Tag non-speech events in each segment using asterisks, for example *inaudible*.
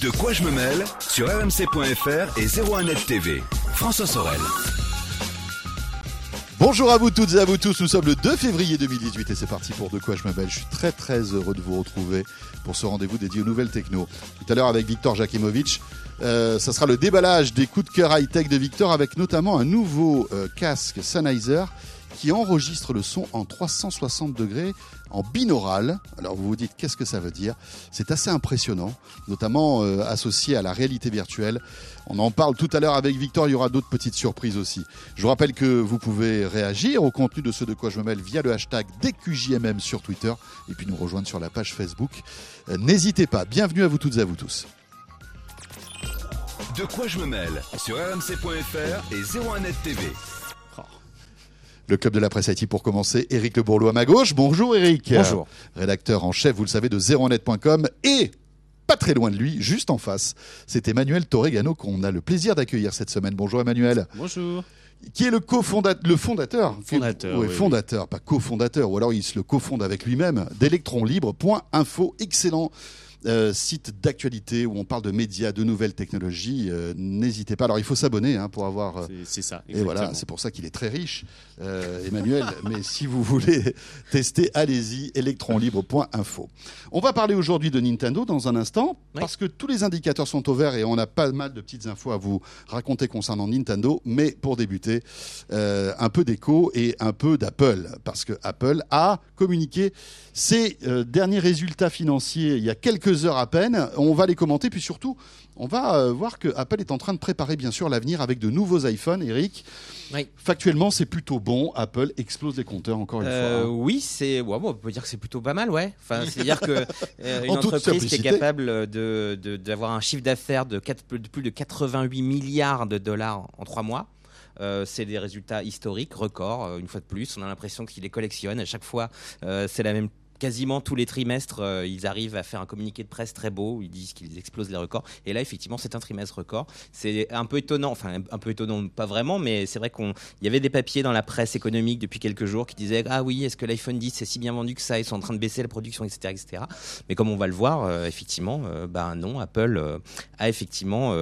De quoi je me mêle sur rmc.fr et 01net TV. François Sorel. Bonjour à vous toutes et à vous tous, nous sommes le 2 février 2018 et c'est parti pour De quoi je me mêle. Je suis très très heureux de vous retrouver pour ce rendez-vous dédié aux nouvelles techno. Tout à l'heure avec Victor Jakimovic, euh, ça sera le déballage des coups de cœur high-tech de Victor avec notamment un nouveau euh, casque Sennheiser qui enregistre le son en 360 degrés en binaural. Alors vous vous dites qu'est-ce que ça veut dire? C'est assez impressionnant, notamment euh, associé à la réalité virtuelle. On en parle tout à l'heure avec Victor, il y aura d'autres petites surprises aussi. Je vous rappelle que vous pouvez réagir au contenu de ce de quoi je me mêle via le hashtag DQJMM sur Twitter et puis nous rejoindre sur la page Facebook. Euh, N'hésitez pas, bienvenue à vous toutes et à vous tous. De quoi je me mêle? Sur rmc.fr et 01net TV. Le club de la presse IT pour commencer. Eric Le Bourleau à ma gauche. Bonjour Eric. Bonjour. Rédacteur en chef, vous le savez, de 0net.com et pas très loin de lui, juste en face, c'est Emmanuel Torregano qu'on a le plaisir d'accueillir cette semaine. Bonjour Emmanuel. Bonjour. Qui est le cofondateur, le fondateur, Fondateur, Ouais, oui, fondateur, pas cofondateur, ou alors il se le cofonde avec lui-même d'électronlibre.info, excellent euh, site d'actualité où on parle de médias, de nouvelles technologies. Euh, N'hésitez pas. Alors il faut s'abonner hein, pour avoir. euh, C'est- ça. et voilà, exactement. c'est pour ça qu'il est très riche, euh, Emmanuel. *laughs* Mais si vous voulez tester, allez-y, electronlibre.info. On va parler aujourd'hui de Nintendo dans un instant, Oui. parce que tous les indicateurs sont au vert et on a pas mal de petites infos à vous raconter concernant Nintendo. Mais pour débuter, un peu d'écho et un peu d'Apple, parce que Apple a communiqué ses derniers résultats financiers il y a quelques heures à peine. On va les commenter, puis surtout, on va euh, voir que Apple est en train de préparer bien sûr l'avenir avec de nouveaux iPhones. Eric, Oui. factuellement, c'est plutôt bon. Apple explose les compteurs encore une Euh, fois. hein. oui, c'est. ouais, bon, on peut dire que c'est plutôt pas mal, ouais. Enfin, c'est-à-dire que *laughs* euh, une En entreprise qui est capable de de- d'avoir un chiffre d'affaires de, plus de 88 milliards de dollars en trois mois. euh, c'est des résultats historiques, records, euh, une fois de plus. On a l'impression qu'ils les collectionnent. À chaque fois, euh, c'est la même. Quasiment tous les trimestres, euh, ils arrivent à faire un communiqué de presse très beau. Ils disent qu'ils explosent les records. Et là, effectivement, c'est un trimestre record. C'est un peu étonnant. Enfin, un peu étonnant, pas vraiment, mais c'est vrai qu'on il y avait des papiers dans la presse économique depuis quelques jours qui disaient ah oui est-ce que l'iPhone 10 est si bien vendu que ça ils sont en train de baisser la production etc etc mais comme on va le voir euh, effectivement bah non Apple a effectivement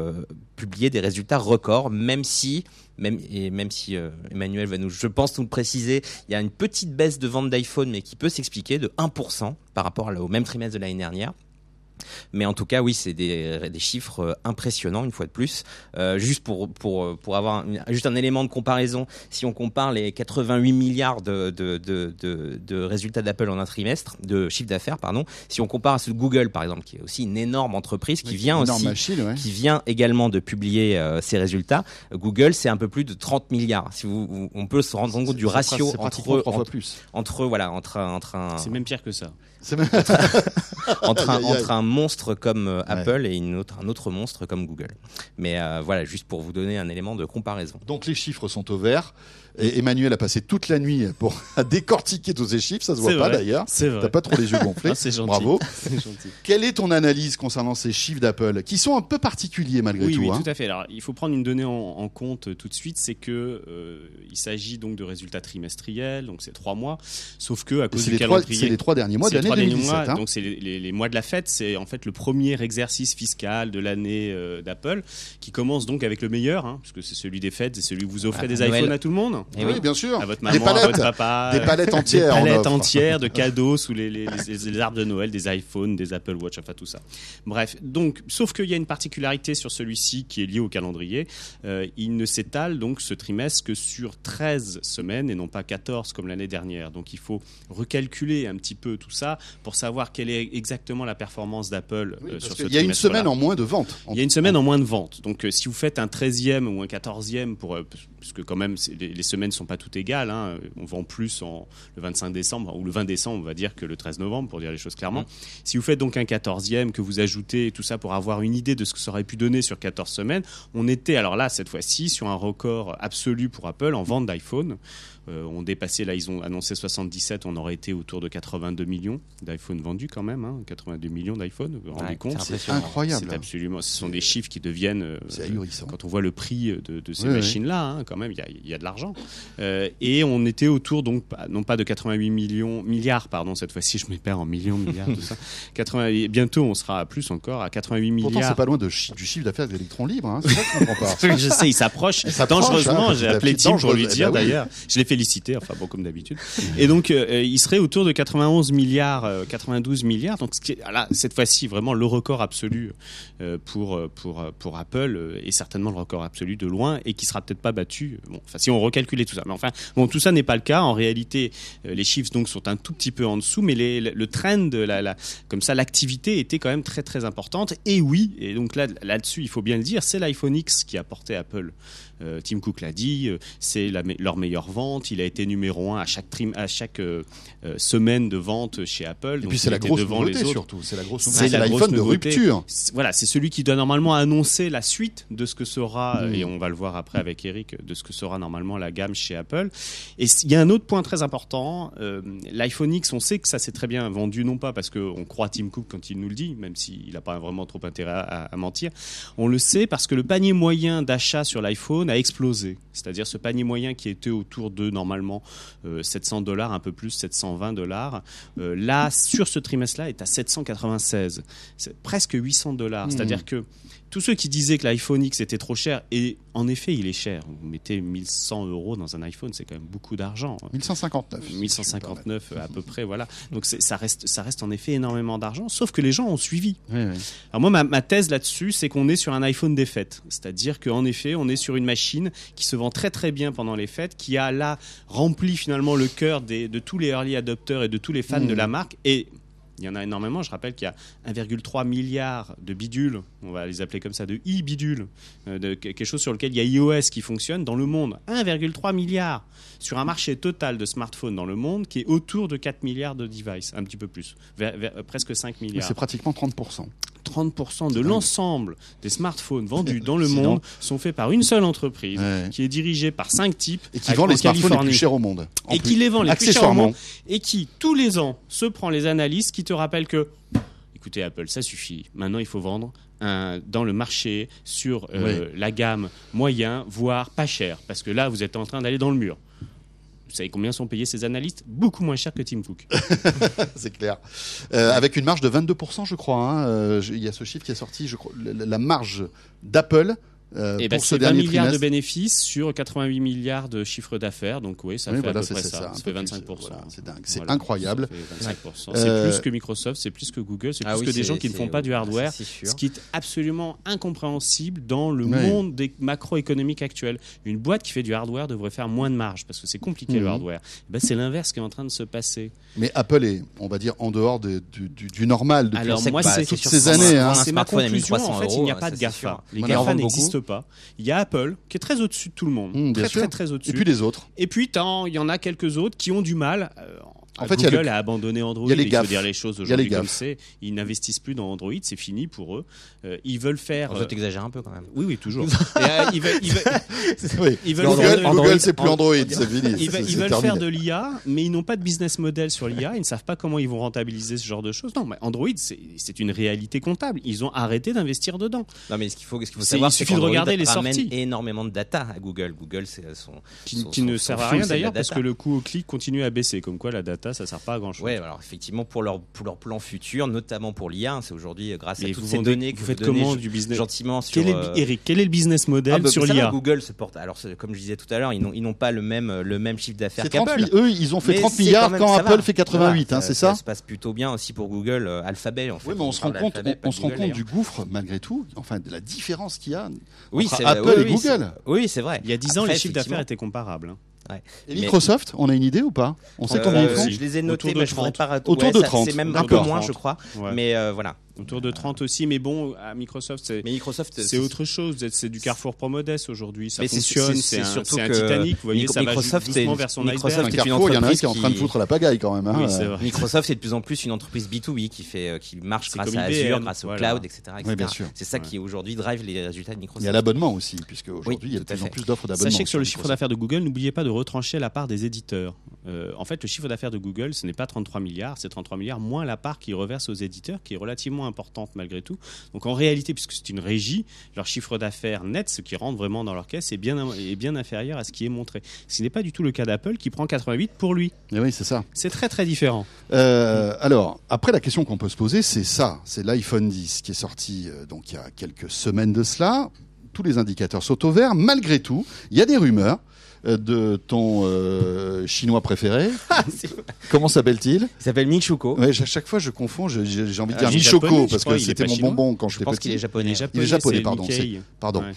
publié des résultats records même si même et même si euh, Emmanuel va nous je pense nous le préciser il y a une petite baisse de vente d'iPhone mais qui peut s'expliquer de 1% par rapport au même trimestre de l'année dernière mais en tout cas, oui, c'est des, des chiffres euh, impressionnants, une fois de plus. Euh, juste pour, pour, pour avoir un, juste un élément de comparaison, si on compare les 88 milliards de, de, de, de, de résultats d'Apple en un trimestre, de chiffre d'affaires, pardon, si on compare à ceux de Google, par exemple, qui est aussi une énorme entreprise, qui vient Énorme aussi machine, ouais. qui vient également de publier euh, ses résultats. Google, c'est un peu plus de 30 milliards. Si vous, vous- on peut se rendre compte du ratio entre, entre, plus. entre, voilà, entre, entre un, C'est même pire que ça. C'est même- *laughs* entre, un, *laughs* entre un monstre comme euh, Apple et une autre, un autre monstre comme Google. Mais euh, voilà, juste pour vous donner un élément de comparaison. Donc les chiffres sont au vert. Et Emmanuel a passé toute la nuit pour *laughs* décortiquer tous ces chiffres. Ça se voit pas d'ailleurs. C'est vrai. T'as pas trop les yeux gonflés. *laughs* Ah, c'est gentil. Bravo. *laughs* Gentil. Quelle est ton analyse concernant ces chiffres d'Apple, qui sont un peu particuliers malgré Oui, tout oui, hein tout à fait. Alors, il faut prendre une donnée en, en compte euh, tout de suite, c'est que euh, il s'agit donc de résultats trimestriels, donc c'est trois mois. Sauf que à cause C'est du les, trois, calendrier, c'est les trois derniers mois de c'est les l'année trois derniers 2017. mois, hein. donc c'est les, les- les mois de la fête, c'est en fait le premier exercice fiscal de l'année euh, d'Apple, qui commence donc avec le meilleur, hein, puisque c'est celui des fêtes, c'est celui où vous offrez Ah, des Noël. iPhones à tout le monde. Eh oui, bien sûr. À votre Des maman, à palettes. votre papa. Des palettes des entières. on palettes entières de cadeaux sous les, les- les- les arbres de Noël, des iPhones, des Apple Watch, enfin tout ça. Bref, donc, sauf qu'il y a une particularité sur celui-ci qui est liée au calendrier. Euh, il ne s'étale donc ce trimestre que sur 13 semaines et non pas 14 comme l'année dernière. Donc il faut recalculer un petit peu tout ça pour savoir quelle est exactement la performance d'Apple Oui, euh, parce sur ce y a une semaine en moins de ventes. Il y a une semaine en moins de ventes. Donc, euh, si vous faites un 13e ou un 14e, pour, euh, puisque quand même, les, les semaines ne sont pas toutes égales, hein, on vend plus en, le 25 décembre, ou le 20 décembre, on va dire, que le 13 novembre, pour dire les choses clairement. Si vous faites donc un 14e, que vous ajoutez tout ça pour avoir une idée de ce que ça aurait pu donner sur 14 semaines, on était, alors là, cette fois-ci, sur un record absolu pour Apple en vente d'iPhone. Euh, ont dépassé, là ils ont annoncé 77, on aurait été autour de 82 millions d'iPhone vendus quand même, hein, 82 millions d'iPhone, vous vous rendez Ouais, compte c'est C'est incroyable. C'est absolument, ce sont des chiffres qui deviennent, euh, C'est quand on voit le prix de, de ces Oui, machines-là, hein, quand même, il y a, il y a de l'argent. Euh, et on était autour, donc, non pas de 88 millions, milliards, pardon, cette fois-ci, je me perds en millions, milliards, tout ça. *laughs* 80, et bientôt, on sera à plus encore, à 88 Pourtant, c'est milliards. pas loin de chi- du chiffre d'affaires d'électrons libres. Hein. C'est ça que je comprends pas. *laughs* Je sais, il s'approche s'approche, dangereusement. hein, J'ai appelé Tim pour lui dangereuse. dire Eh ben oui. d'ailleurs. Je l'ai félicité, enfin bon, comme d'habitude. Et donc, euh, il serait autour de 91 milliards, euh, 92 milliards. Donc, ce là, cette fois-ci, vraiment le record absolu euh, pour, euh, pour, euh, pour Apple euh, est certainement le record absolu de loin et qui sera peut-être pas battu. Bon, si on recalculait tout ça. Mais enfin, bon, tout ça n'est pas le cas. En réalité, euh, les chiffres donc sont un tout petit peu en dessous, mais le, trend, la, la, comme ça, l'activité était quand même très très importante. Et oui, et donc là, là-dessus, il faut bien le dire, c'est l'iPhone X qui a porté Apple. Euh, Tim Cook l'a dit, euh, c'est la me- leur meilleure vente. Il a été numéro un à chaque trim, à chaque euh, semaine de vente chez Apple. Et Donc, puis c'est la était grosse nouveauté surtout. C'est la grosse C'est nouveauté. C'est la grosse l'iPhone de rupture. Voilà, c'est celui qui doit normalement annoncer la suite de ce que sera, euh, Mm. et on va le voir après avec Eric, de ce que sera normalement la gamme chez Apple. Et il y a un autre point très important, euh, l'iPhone X, on sait que ça s'est très bien vendu, non pas parce qu'on croit Tim Cook quand il nous le dit, même s'il n'a pas vraiment trop intérêt à, à mentir, on le sait parce que le panier moyen d'achat sur l'iPhone a explosé. C'est-à-dire ce panier moyen qui était autour de normalement euh, 700 dollars, un peu plus, 720 dollars, euh, là, sur ce trimestre-là, est à 796. C'est presque 800 dollars. Mhm. C'est-à-dire que tous ceux qui disaient que l'iPhone X était trop cher, et en effet, il est cher. Vous mettez 1100 euros dans un iPhone, c'est quand même beaucoup d'argent. 1159. 1159 à peu près, voilà. Donc ça reste, ça reste en effet énormément d'argent, sauf que les gens ont suivi. Oui, oui. Alors moi, ma, ma thèse là-dessus, c'est qu'on est sur un iPhone des fêtes. C'est-à-dire qu'en effet, on est sur une machine qui se vend très très bien pendant les fêtes, qui a là rempli finalement le cœur des, de tous les early adopters et de tous les fans de la marque. Et il y en a énormément. Je rappelle qu'il y a 1,3 milliard de bidules, on va les appeler comme ça, de e-bidules, euh, de quelque chose sur lequel il y a iOS qui fonctionne dans le monde. 1,3 milliard sur un marché total de smartphones dans le monde qui est autour de 4 milliards de devices, un petit peu plus, vers- vers- presque 5 Mais milliards. C'est pratiquement 30%. 30% de dingue. l'ensemble des smartphones vendus *laughs* dans le monde sont faits par une seule entreprise Ouais. qui est dirigée par cinq types Et qui vend en les smartphones les plus chers au monde. Et plus. qui les vend les plus chers au monde et qui tous les ans se prend les analyses qui te rappellent que écoutez Apple ça suffit maintenant il faut vendre un- dans le marché sur euh, la gamme moyen voire pas cher parce que là vous êtes en train d'aller dans le mur vous savez combien sont payés ces analystes Beaucoup moins cher que Tim Cook. *laughs* c'est clair. Euh, avec une marge de 22%, je crois. hein. Euh, Il y a ce chiffre qui est sorti. Je crois, la marge d'Apple euh, Et ben, pour ce c'est 20 dernier milliards de bénéfices sur 88 milliards de chiffre d'affaires. Donc oui, ça Oui, fait voilà, à peu c'est près c'est ça. ça, un Ça peu fait plus, 25%. voilà, c'est dingue, c'est Voilà. incroyable. Ça fait 25%. Euh, C'est plus que Microsoft, c'est plus que Google, c'est Ah plus oui, que des gens qui ne font pas du hardware. Ce qui est absolument incompréhensible dans le monde des macroéconomiques actuels. Une boîte qui fait du hardware devrait faire moins de marge parce que c'est compliqué Mhm. le hardware. Ben, c'est l'inverse qui est en train de se passer. Mais Apple est, on va dire, en dehors de- du, du- du normal depuis Alors moi, bah, toutes ces années. hein. C'est ma conclusion. 1300 En fait, il n'y a pas de GAFA. sûr. Les GAFA n'existent pas. Il y a Apple qui est très au-dessus de tout le monde. Mmh, bien très, très, très au-dessus. Et puis les autres. Et puis, tant, il y en a quelques autres qui ont du mal. euh, En fait, il y a Google le- a abandonné Android. il y a les il faut dire les choses aujourd'hui comme c'est. Ils n'investissent plus dans Android, c'est fini pour eux. Euh, ils veulent faire. Euh, ça t'exagère un peu quand même. Oui, oui, toujours. *laughs* Et, euh, ils veulent, ils veulent- *laughs* Oui. ils veulent Google, faire Google, c'est plus Android, c'est fini. ils veulent, ils c'est veulent terminé. faire de l'IA, mais ils n'ont pas de business model sur l'IA. Ils ne savent pas comment ils vont rentabiliser ce genre de choses. Non, mais Android, c'est une réalité comptable. Ils ont arrêté d'investir dedans. Non, mais ce qu'il faut, ce qu'il faut savoir, il c'est suffit de qu'Android regarder les ramène sorties. énormément de data à Google. Google, c'est son. Qui, son- qui ne sert à rien d'ailleurs parce que le coût au clic continue à baisser. Comme quoi la data, ça sert pas à grand chose. Ouais, alors effectivement pour leur pour leur plan futur, notamment pour l'IA, c'est aujourd'hui euh, grâce à toutes vous, ces vendez- données vous que faites vous donnez comment du business gentiment sur. Quel est, le- euh, Eric, quel est le business model ah, bah, sur ça l'IA Google se porte. Alors comme je disais tout à l'heure, ils n'ont ils n'ont pas le même le même chiffre d'affaires C'est 30 qu'Apple. eux, ils ont fait Mais 30 c'est milliards même- quand ça Apple va. fait 88, Ça hein, c'est ça se passe plutôt bien aussi pour Google, euh, Alphabet en fait. Oui, mais on se rend compte, on, se rend compte d'ailleurs. du gouffre malgré tout, enfin de la différence qu'il y a Oui, entre Apple oui, et oui, Google. Oui, c'est vrai. Il y a 10 ans, les chiffres d'affaires étaient comparables. hein. Et Mais- Microsoft, on a une idée ou pas? On sait Euh, combien ils font? Je les ai notés, mais je voudrais 30. pas. Autour ouais, de ça- 30, C'est même un peu moins, je crois. Ouais. Mais euh, voilà. Autour de 30 aussi, mais bon, à Microsoft, c'est Mais Microsoft, c'est autre chose. C'est du Carrefour Pro Modeste aujourd'hui. Ça Mais c'est- fonctionne. c'est- C'est c'est un, surtout c'est un Titanic. Vous voyez, Micro- ça va Microsoft, doucement c'est- vers son Microsoft, iceberg. c'est une Carrefour, il y en a un qui est en train de foutre la pagaille quand même. hein. Oui, c'est vrai. Microsoft, c'est de plus en plus une entreprise B2B qui fait, euh, qui marche C'est grâce comme à IBM, Azure, grâce au voilà. cloud, etc. etc. Oui, bien sûr. C'est ça Ouais. qui aujourd'hui drive les résultats de Il Microsoft. y a l'abonnement aussi, puisque aujourd'hui Oui, il y a de plus en plus d'offres d'abonnement. Sachez que sur le chiffre Microsoft. d'affaires de Google, n'oubliez pas de retrancher la part des éditeurs. Euh, en fait, le chiffre d'affaires de Google, ce n'est pas 33 milliards, c'est 33 milliards moins la part qu'ils reversent aux éditeurs, qui est relativement importante malgré tout. Donc en réalité, puisque c'est une régie, leur chiffre d'affaires net, ce qui rentre vraiment dans leur caisse, est bien, est bien inférieur à ce qui est montré. Ce n'est pas du tout le cas d'Apple qui prend 88 pour lui. Eh oui, c'est ça. C'est très très différent. Euh, alors, après, la question qu'on peut se poser, c'est ça. C'est l'iPhone 10 qui est sorti euh, donc il y a quelques semaines de cela. Tous les indicateurs sont au vert. Malgré tout, il y a des rumeurs de ton euh, chinois préféré. *laughs* Comment s'appelle-t-il? Il s'appelle ouais, À chaque fois, je confonds. je- J'ai envie de Ah, dire est Michoko japonais, je parce crois, que est c'était mon chinois. bonbon quand Je j'étais pense petit. qu'il est japonais. Il est japonais, pardon, Nikkei. Pardon. Ouais.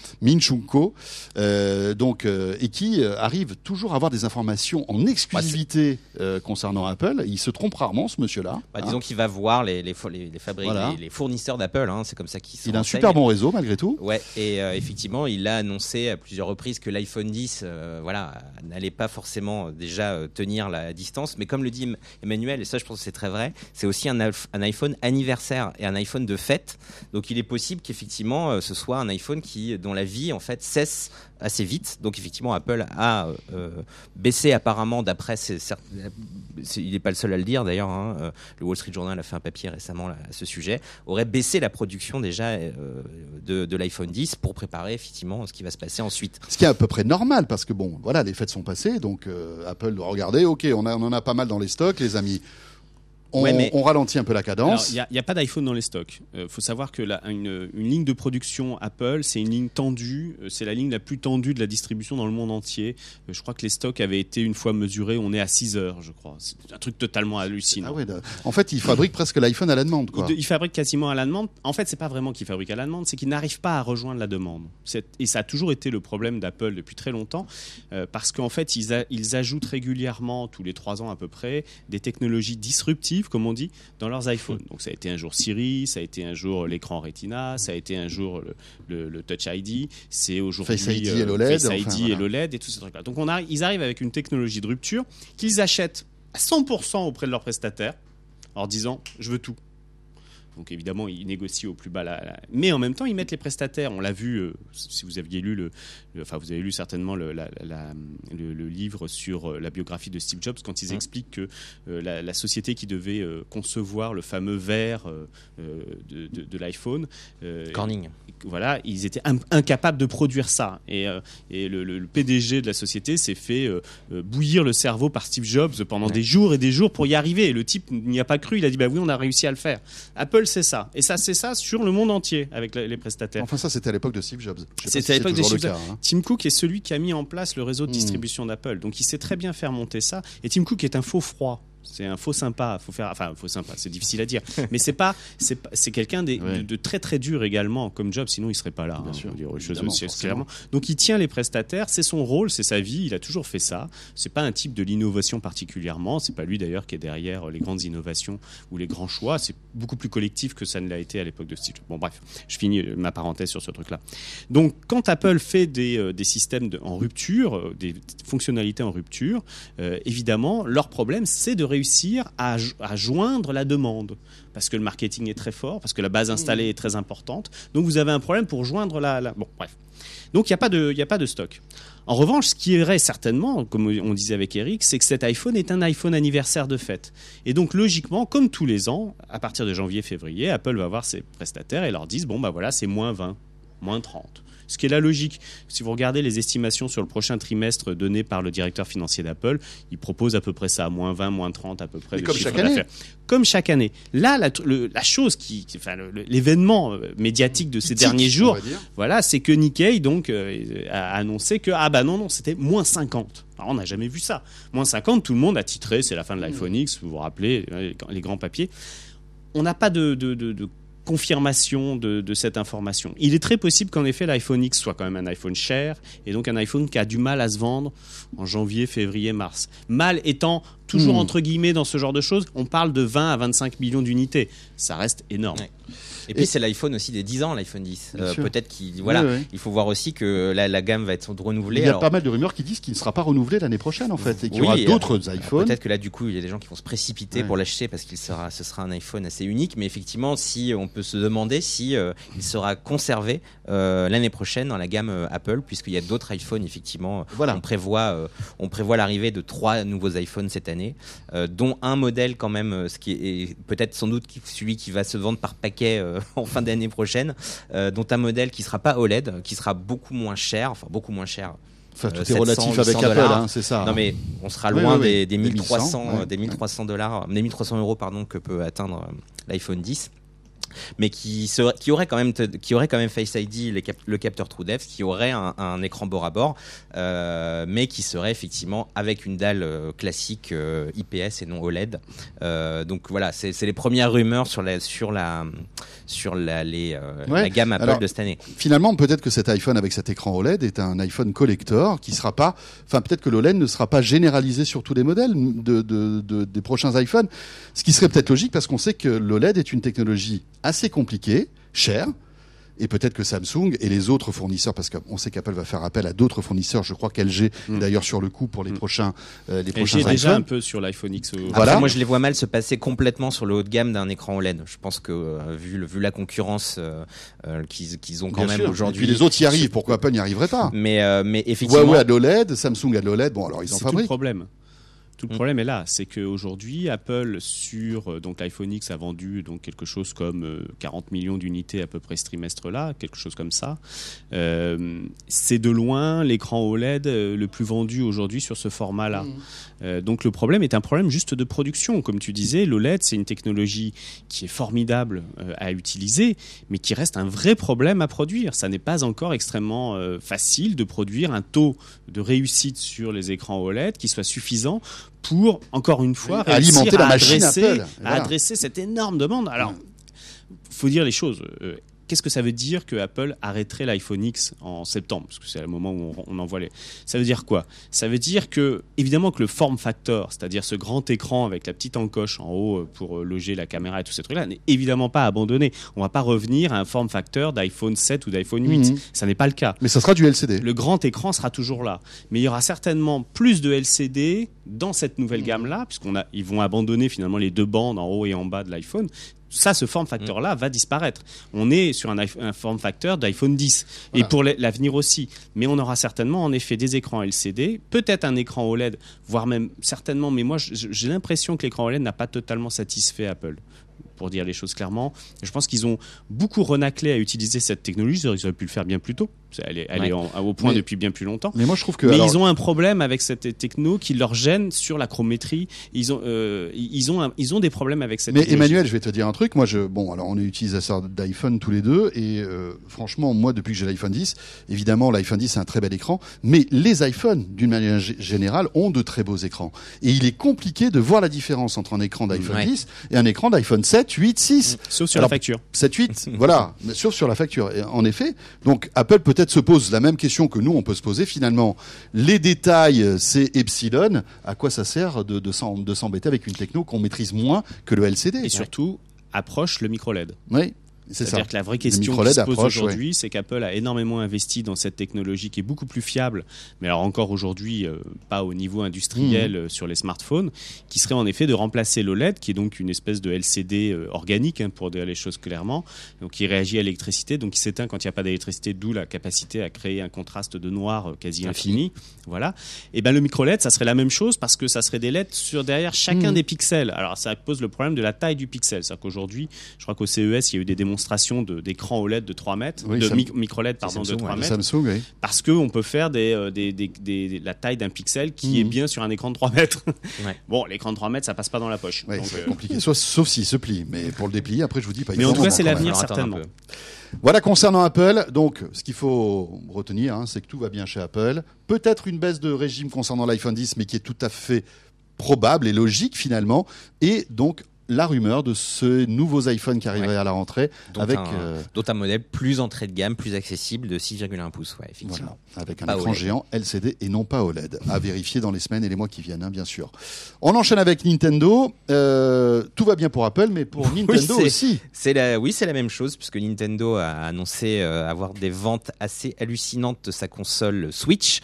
Euh, donc euh, et qui euh, arrive toujours à avoir des informations en exclusivité euh, concernant Apple. Il se trompe rarement, ce monsieur-là. Bah, Hein. disons qu'il va voir les, les, fo- les, les fabriques, Voilà. les, les fournisseurs d'Apple, hein, c'est comme ça qu'ils sont. Il a un super bon réseau malgré tout. Ouais, et euh, effectivement, il a annoncé à plusieurs reprises que l'iPhone 10, euh, voilà, n'allait pas forcément euh, déjà euh, tenir la distance. Mais comme le dit Em- Emmanuel, et ça, je pense que c'est très vrai, c'est aussi un, iPhone anniversaire et un iPhone de fête. Donc, il est possible qu'effectivement, euh, ce soit un iPhone qui, dont la vie en fait cesse assez vite. Donc, effectivement, Apple a baissé apparemment, d'après, il n'est pas le seul à le dire d'ailleurs. hein, le Wall Street Journal a fait un papier récemment à ce sujet. Aurait baissé la production déjà de, de l'iPhone 10 pour préparer effectivement ce qui va se passer ensuite. Ce qui est à peu près normal parce que bon, voilà, les fêtes sont passées, donc euh, Apple doit regarder. Ok, on, a, on en a pas mal dans les stocks, les amis. On, Ouais, mais- on ralentit un peu la cadence. Il n'y a, pas d'iPhone dans les stocks. Il faut savoir que la- une, une ligne de production Apple, c'est une ligne tendue. euh, C'est la ligne la plus tendue de la distribution dans le monde entier. Euh, Je crois que les stocks avaient été une fois mesurés. On est à 6 heures, je crois. C'est un truc totalement hallucinant. Ah ouais, en fait, ils fabriquent presque l'iPhone à la demande, quoi. Il, il fabrique quasiment à la demande. En fait, c'est pas vraiment qu'il fabrique à la demande, c'est qu'il n'arrive pas à rejoindre la demande. Et ça a toujours été le problème d'Apple depuis très longtemps, euh, parce qu'en fait, ils, a- ils ajoutent régulièrement, tous les trois ans à peu près, des technologies disruptives, comme on dit, dans leurs iPhones. Donc, ça a été un jour Siri, ça a été un jour l'écran Retina, ça a été un jour le, le- le Touch ID, c'est aujourd'hui Face ID et l'OLED, Face ID enfin, et voilà. l'OLED et tout ce truc-là. Donc, on ils arrivent avec une technologie de rupture qu'ils achètent à 100% auprès de leurs prestataires en leur disant je veux tout. Donc évidemment, ils négocient au plus bas. La, la- Mais en même temps, ils mettent les prestataires. On l'a vu, euh, si vous aviez lu le, le- enfin vous avez lu certainement le, la- la- le- le livre sur euh, la biographie de Steve Jobs quand ils expliquent que euh, la, société qui devait euh, concevoir le fameux verre de, de- de l'iPhone, Corning. voilà, ils étaient incapables de produire ça. Et, et le, PDG de la société s'est fait bouillir le cerveau par Steve Jobs pendant Ouais. des jours et des jours pour y arriver. Et le type n'y a pas cru. Il a dit bah oui, on a réussi à le faire. Apple, c'est ça. Et ça, c'est ça sur le monde entier avec les prestataires. Enfin, ça, c'était à l'époque de Steve Jobs. C'était si à l'époque de Steve cas, hein. Tim Cook est celui qui a mis en place le réseau de Hmm. distribution d'Apple. Donc il sait très bien faire monter ça. Et Tim Cook est un faux froid. C'est un faux sympa, faut faire, enfin faux sympa, c'est difficile à dire, *laughs* mais c'est pas, c'est quelqu'un Ouais. de, de très très dur également comme job, sinon il serait pas là. Bien hein, sûr, dire clairement. Donc il tient les prestataires, c'est son rôle, c'est sa vie, il a toujours fait ça. C'est pas un type de l'innovation particulièrement, c'est pas lui d'ailleurs qui est derrière les grandes innovations ou les grands choix. C'est beaucoup plus collectif que ça ne l'a été à l'époque de Steve. Jobs. Bon bref, je finis ma parenthèse sur ce truc-là. Donc, quand Apple fait des, euh, des systèmes de- en rupture, euh, des fonctionnalités en rupture, euh, évidemment, leur problème, c'est de réussir à, jo- à joindre la demande. Parce que le marketing est très fort, parce que la base installée est très importante. Donc, vous avez un problème pour joindre la. la- Bon, bref. Donc, il n'y a, pas de- y a pas de stock. En revanche, ce qui est vrai certainement, comme on disait avec Eric, c'est que cet iPhone est un iPhone anniversaire de fête. Et donc, logiquement, comme tous les ans, à partir de janvier-février, Apple va voir ses prestataires et leur disent bon, bah voilà, c'est moins 20, moins 30. Ce qui est la logique. Si vous regardez les estimations sur le prochain trimestre données par le directeur financier d'Apple, il propose à peu près ça, moins 20, moins 30 à peu près. Mais comme chiffre chaque année. Comme chaque année. Là, la, le- la chose qui, enfin, l'événement euh, médiatique de ces derniers jours, voilà, c'est que Nikkei donc euh, a annoncé que ah bah non non c'était moins 50. Alors, on n'a jamais vu ça. Moins 50, tout le monde a titré, c'est la fin de l'iPhone X, vous vous rappelez euh, les, les grands papiers. On n'a pas de, de, de- de confirmation de, de cette information. Il est très possible qu'en effet l'iPhone X soit quand même un iPhone cher et donc un iPhone qui a du mal à se vendre en janvier, février, mars. Mal étant toujours Hmm. entre guillemets dans ce genre de choses, on parle de 20 à 25 millions d'unités. Ça reste énorme. Ouais. Et puis c'est l'iPhone aussi des 10 ans, l'iPhone 10. Bien Euh. Peut-être qu'il voilà, il faut voir aussi que la, la gamme va être renouvelée. Il y a Alors, pas mal de rumeurs qui disent qu'il ne sera pas renouvelé l'année prochaine en fait et qu'il y aura euh, d'autres alors iPhones. Peut-être que là, du coup, il y a des gens qui vont se précipiter Ouais. pour l'acheter parce qu'il sera, ce sera un iPhone assez unique. Mais effectivement, si on peut se demander si euh, il sera conservé euh, l'année prochaine dans la gamme euh, Apple, puisqu'il y a d'autres iPhones. Effectivement, Voilà. on prévoit, euh, on prévoit l'arrivée de trois nouveaux iPhones cette année, euh, dont un modèle quand même, euh, ce qui est, peut-être sans doute celui qui va se vendre par paquet euh, *laughs* en fin d'année prochaine, euh, dont un modèle qui sera pas OLED, qui sera beaucoup moins cher, enfin beaucoup moins cher. Enfin, tout euh, est 700, relatif avec 800 Apple, hein, c'est ça. Non mais on sera Oui, loin oui, oui. des, des Des 1300, 1100, euh, des 1300 dollars, des 1300 euros pardon que peut atteindre euh, l'iPhone 10 mais qui, serait, qui aurait quand même qui aurait quand même Face ID les cap- le capteur TrueDepth qui aurait un, un écran bord à bord euh, mais qui serait effectivement avec une dalle euh, classique euh, IPS et non OLED Euh, donc voilà c'est c'est les premières rumeurs sur la sur la sur la, les, euh, Ouais. la gamme Apple Alors, de cette année Finalement, peut-être que cet iPhone avec cet écran OLED est un iPhone collector qui sera pas. Enfin, peut-être que l'OLED ne sera pas généralisé sur tous les modèles de, de- de- des prochains iPhones. Ce qui serait peut-être logique parce qu'on sait que l'OLED est une technologie assez compliquée, chère. Et peut-être que Samsung et les autres fournisseurs, parce qu'on sait qu'Apple va faire appel à d'autres fournisseurs. Je crois qu'LG, Mm. d'ailleurs, sur le coup pour les Mm. prochains, euh, les Et prochains j'ai déjà un peu sur l'iPhone X. euh, Voilà. Après, moi, je les vois mal se passer complètement sur le haut de gamme d'un écran OLED. Je pense que euh, vu, le, vu la concurrence euh, euh, qu'ils qu'ils ont quand Bien même aujourd'hui. puis les autres y arrivent. Pourquoi Apple n'y arriverait pas? Mais, euh, mais effectivement, Huawei a de l'OLED, Samsung a de l'OLED. Bon, alors ils en C'est tout le fabriquent. problème. Tout le Mm. problème est là, c'est qu'aujourd'hui Apple sur euh, donc l'iPhone X a vendu donc quelque chose comme euh, 40 millions d'unités à peu près ce trimestre-là, quelque chose comme ça. Euh, c'est de loin l'écran OLED euh, le plus vendu aujourd'hui sur ce format-là. Euh, donc le problème est un problème juste de production, comme tu disais. L'OLED c'est une technologie qui est formidable euh, à utiliser, mais qui reste un vrai problème à produire. Ça n'est pas encore extrêmement euh, facile de produire un taux de réussite sur les écrans OLED qui soit suffisant pour, encore une fois, Oui, alimenter à la machine adresser, Apple. Et à voilà. adresser cette énorme demande. Alors, faut dire les choses. Qu'est-ce que ça veut dire que Apple arrêterait l'iPhone X en septembre? Parce que c'est le moment où on, on envoie les. Ça veut dire quoi? Ça veut dire que, évidemment, que le form factor, c'est-à-dire ce grand écran avec la petite encoche en haut euh, pour euh, loger la caméra et tous ces trucs-là, n'est évidemment pas abandonné. On va pas revenir à un form factor d'iPhone 7 ou d'iPhone 8. Mhm. Ça n'est pas le cas. Mais ça sera du LCD. Le grand écran sera toujours là. Mais il y aura certainement plus de LCD dans cette nouvelle gamme-là, puisqu'on a, ils vont abandonner finalement les deux bandes en haut et en bas de l'iPhone. Ça, ce form factor-là va disparaître. On est sur un, form factor d'iPhone 10. Voilà. Et pour l'avenir aussi. Mais on aura certainement, en effet, des écrans LCD, peut-être un écran OLED, voire même certainement, mais moi, j'ai l'impression que l'écran OLED n'a pas totalement satisfait Apple. Pour dire les choses clairement, je pense qu'ils ont beaucoup renaclé à utiliser cette technologie. Ils auraient pu le faire bien plus tôt. Elle est, elle Ouais. est en- au point Mais- depuis bien plus longtemps. Mais moi, je trouve que. Mais alors- ils ont un problème avec cette techno qui leur gêne sur la chrométrie. Ils ont, euh, ils ont, un- ils ont des problèmes avec cette Mais technologie. Emmanuel, je vais te dire un truc. Moi, je, bon, alors on est utilisateurs d'iPhone tous les deux, et euh, franchement, moi, depuis que j'ai l'iPhone 10, évidemment, l'iPhone 10 c'est un très bel écran, mais les iPhones, d'une manière générale, ont de très beaux écrans. Et il est compliqué de voir la différence entre un écran d'iPhone Ouais. 10 et un écran d'iPhone 7, 8, 6. Sauf sur Alors, la facture. 7, 8, *laughs* voilà, mais sauf sur la facture. Et en effet, donc Apple peut-être se pose la même question que nous, on peut se poser finalement. Les détails, c'est epsilon. À quoi ça sert de, de s'embêter avec une techno qu'on maîtrise moins que le LCD Et surtout, approche le micro LED. Oui. C'est-à-dire que la vraie question micro-LED qui se pose aujourd'hui, c'est qu'Apple a énormément investi dans cette technologie qui est beaucoup plus fiable, mais alors encore aujourd'hui euh, pas au niveau industriel Mmh. euh, sur les smartphones, qui serait en effet de remplacer l'OLED, qui est donc une espèce de LCD euh, organique, hein, pour dire les choses clairement, donc qui réagit à l'électricité, donc qui s'éteint quand il n'y a pas d'électricité, d'où la capacité à créer un contraste de noir quasi infini. Voilà. Et ben le micro LED, ça serait la même chose parce que ça serait des LED sur derrière chacun Mhm. des pixels. Alors ça pose le problème de la taille du pixel, c'est-à-dire qu'aujourd'hui, je crois qu'au CES, il y a eu des démonstrations d'écrans OLED de 3 mètres, Oui, de micro LED pardon de Samsung, 3 ouais. mètres, Samsung, oui. parce que on peut faire des, euh, des, des- des- la taille d'un pixel qui Mhm. est bien sur un écran de 3 mètres. *laughs* Ouais. Bon, l'écran de 3 mètres, ça passe pas dans la poche. Ouais, Donc, c'est euh, compliqué. Soit, sauf s'il se plie. Mais pour le déplier, après, je vous dis pas. il Mais en tout cas, c'est l'avenir. certainement. Voilà concernant Apple. Donc, ce qu'il faut retenir, hein, c'est que tout va bien chez Apple. Peut-être une baisse de régime concernant l'iPhone 10, mais qui est tout à fait probable et logique finalement. Et donc, la rumeur de ce nouveaux iPhone qui arriverait Ouais. à la rentrée Dont avec un, euh, dont un modèle plus entrée de gamme, plus accessible de 6,1 pouces, ouais, effectivement. Voilà, avec un Pas écran OLED. géant LCD et non pas OLED. À vérifier dans les semaines et les mois qui viennent, hein, bien sûr. On enchaîne avec Nintendo. Euh, tout va bien pour Apple, mais pour *laughs* Nintendo aussi. C'est la, oui, c'est la même chose puisque Nintendo a annoncé euh, avoir des ventes assez hallucinantes de sa console Switch,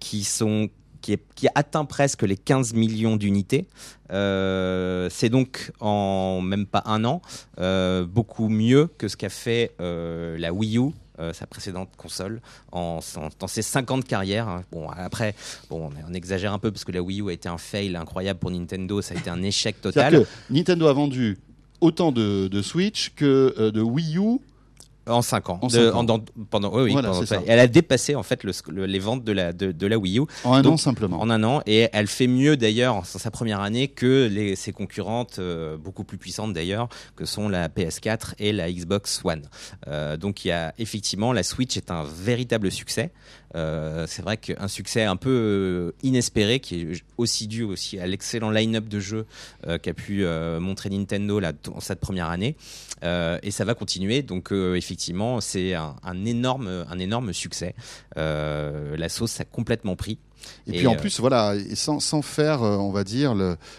qui sont qui, est- qui atteint presque les 15 millions d'unités. Euh, c'est donc en même pas un an euh, beaucoup mieux que ce qu'a fait euh, la Wii U. sa précédente console en, dans ses 50 carrières. hein. Bon, après, bon, on, exagère un peu parce que la Wii U a été un fail incroyable pour Nintendo. Ça a été un échec total. Que Nintendo a vendu autant de, Switch que de Wii U. En 5 ans. En De- cinq ans. en- dans- pendant, oui, oui, Voilà, pendant- c'est ça. Elle a dépassé en fait le- le- les ventes de la, de, de la Wii U En un Donc, an simplement. en un an et elle fait mieux d'ailleurs dans sa première année que les, ses concurrentes euh, beaucoup plus puissantes d'ailleurs que sont la PS4 et la Xbox One. Euh, donc il y a effectivement la Switch est un véritable succès. Euh, c'est vrai qu'un succès un peu inespéré qui est aussi dû aussi à l'excellent line-up de jeux qu'a pu montrer Nintendo là, dans cette première année. Et ça va continuer. Donc euh, effectivement, c'est un, un énorme, un énorme succès. Euh, la sauce a complètement pris. Et, Et, puis en euh, plus, voilà, et sans, sans faire, euh, on va dire,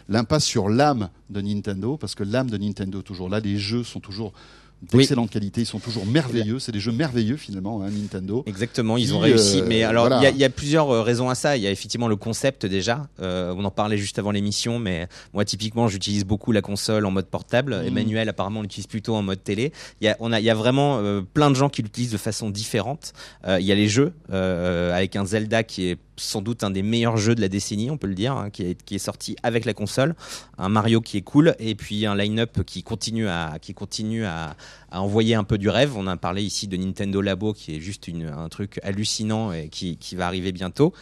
l'impasse sur l'âme de Nintendo, parce que l'âme de Nintendo toujours là, les jeux sont toujours d'excellente qualité, ils sont toujours merveilleux, c'est des jeux merveilleux finalement, hein, Nintendo. Exactement, ils ont réussi. euh, mais alors, il voilà. y a- il y, a plusieurs euh, raisons à ça. Il y a effectivement le concept déjà. Euh, on en parlait juste avant l'émission, mais moi, typiquement, j'utilise beaucoup la console en mode portable. Mhm. Emmanuel, apparemment, l'utilise plutôt en mode télé. Il y a, on a, il y a vraiment euh, plein de gens qui l'utilisent de façon différente. Il y a les jeux, avec un Zelda qui est sans doute un des meilleurs jeux de la décennie, on peut le dire, hein, qui, est, qui est sorti avec la console. Un Mario qui est cool, et puis un line-up qui continue à, qui continue à, à envoyer un peu du rêve. On a parlé ici de Nintendo Labo, qui est juste un truc hallucinant et qui, qui va arriver bientôt.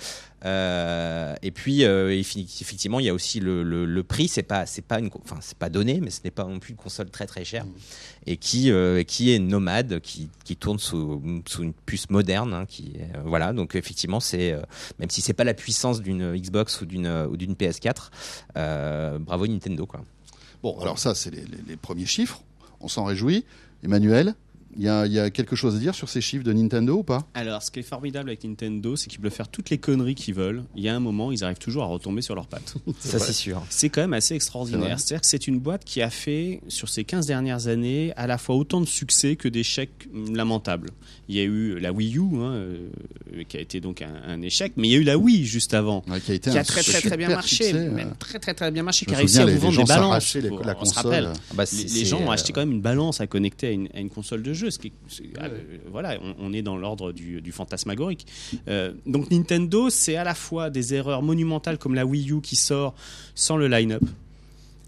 Euh, et puis euh, effectivement, il y a aussi le, le, prix. C'est pas, c'est pas une, enfin c'est pas donné, mais ce n'est pas non plus une console très très chère et qui, euh, qui est nomade, qui, qui tourne sous, sous une puce moderne. hein, qui, voilà, donc effectivement, c'est même si c'est pas la puissance d'une Xbox ou d'une ou d'une PS4, euh, bravo Nintendo. Bon, alors ça, c'est les- les premiers chiffres, on s'en réjouit. Emmanuel, il y a, il y a quelque chose à dire sur ces chiffres de Nintendo ou pas? Alors, ce qui est formidable avec Nintendo, c'est qu'ils peuvent faire toutes les conneries qu'ils veulent. Il y a un moment, ils arrivent toujours à retomber sur leurs pattes. *laughs* Ça c'est sûr. C'est quand même assez extraordinaire. C'est-à-dire que c'est une boîte qui a fait, sur ces 15 dernières années, à la fois autant de succès que d'échecs lamentables. Il y a eu la Wii U, hein, euh, qui a été donc un, un échec, mais il y a eu la Wii juste avant. Ouais, Qui a été Qui un a très très très bien marché, succès, euh. même très très très bien marché, qui a réussi à vous vendre des balances. les- la on se console. rappelle. Ah bah, Les, les gens ont euh, acheté quand même une balance à connecter à une, à une console de jeu. Ce qui ah, euh, voilà, on, on est dans l'ordre du, du fantasmagorique. Euh, donc Nintendo, c'est à la fois des erreurs monumentales comme la Wii U qui sort sans le line-up.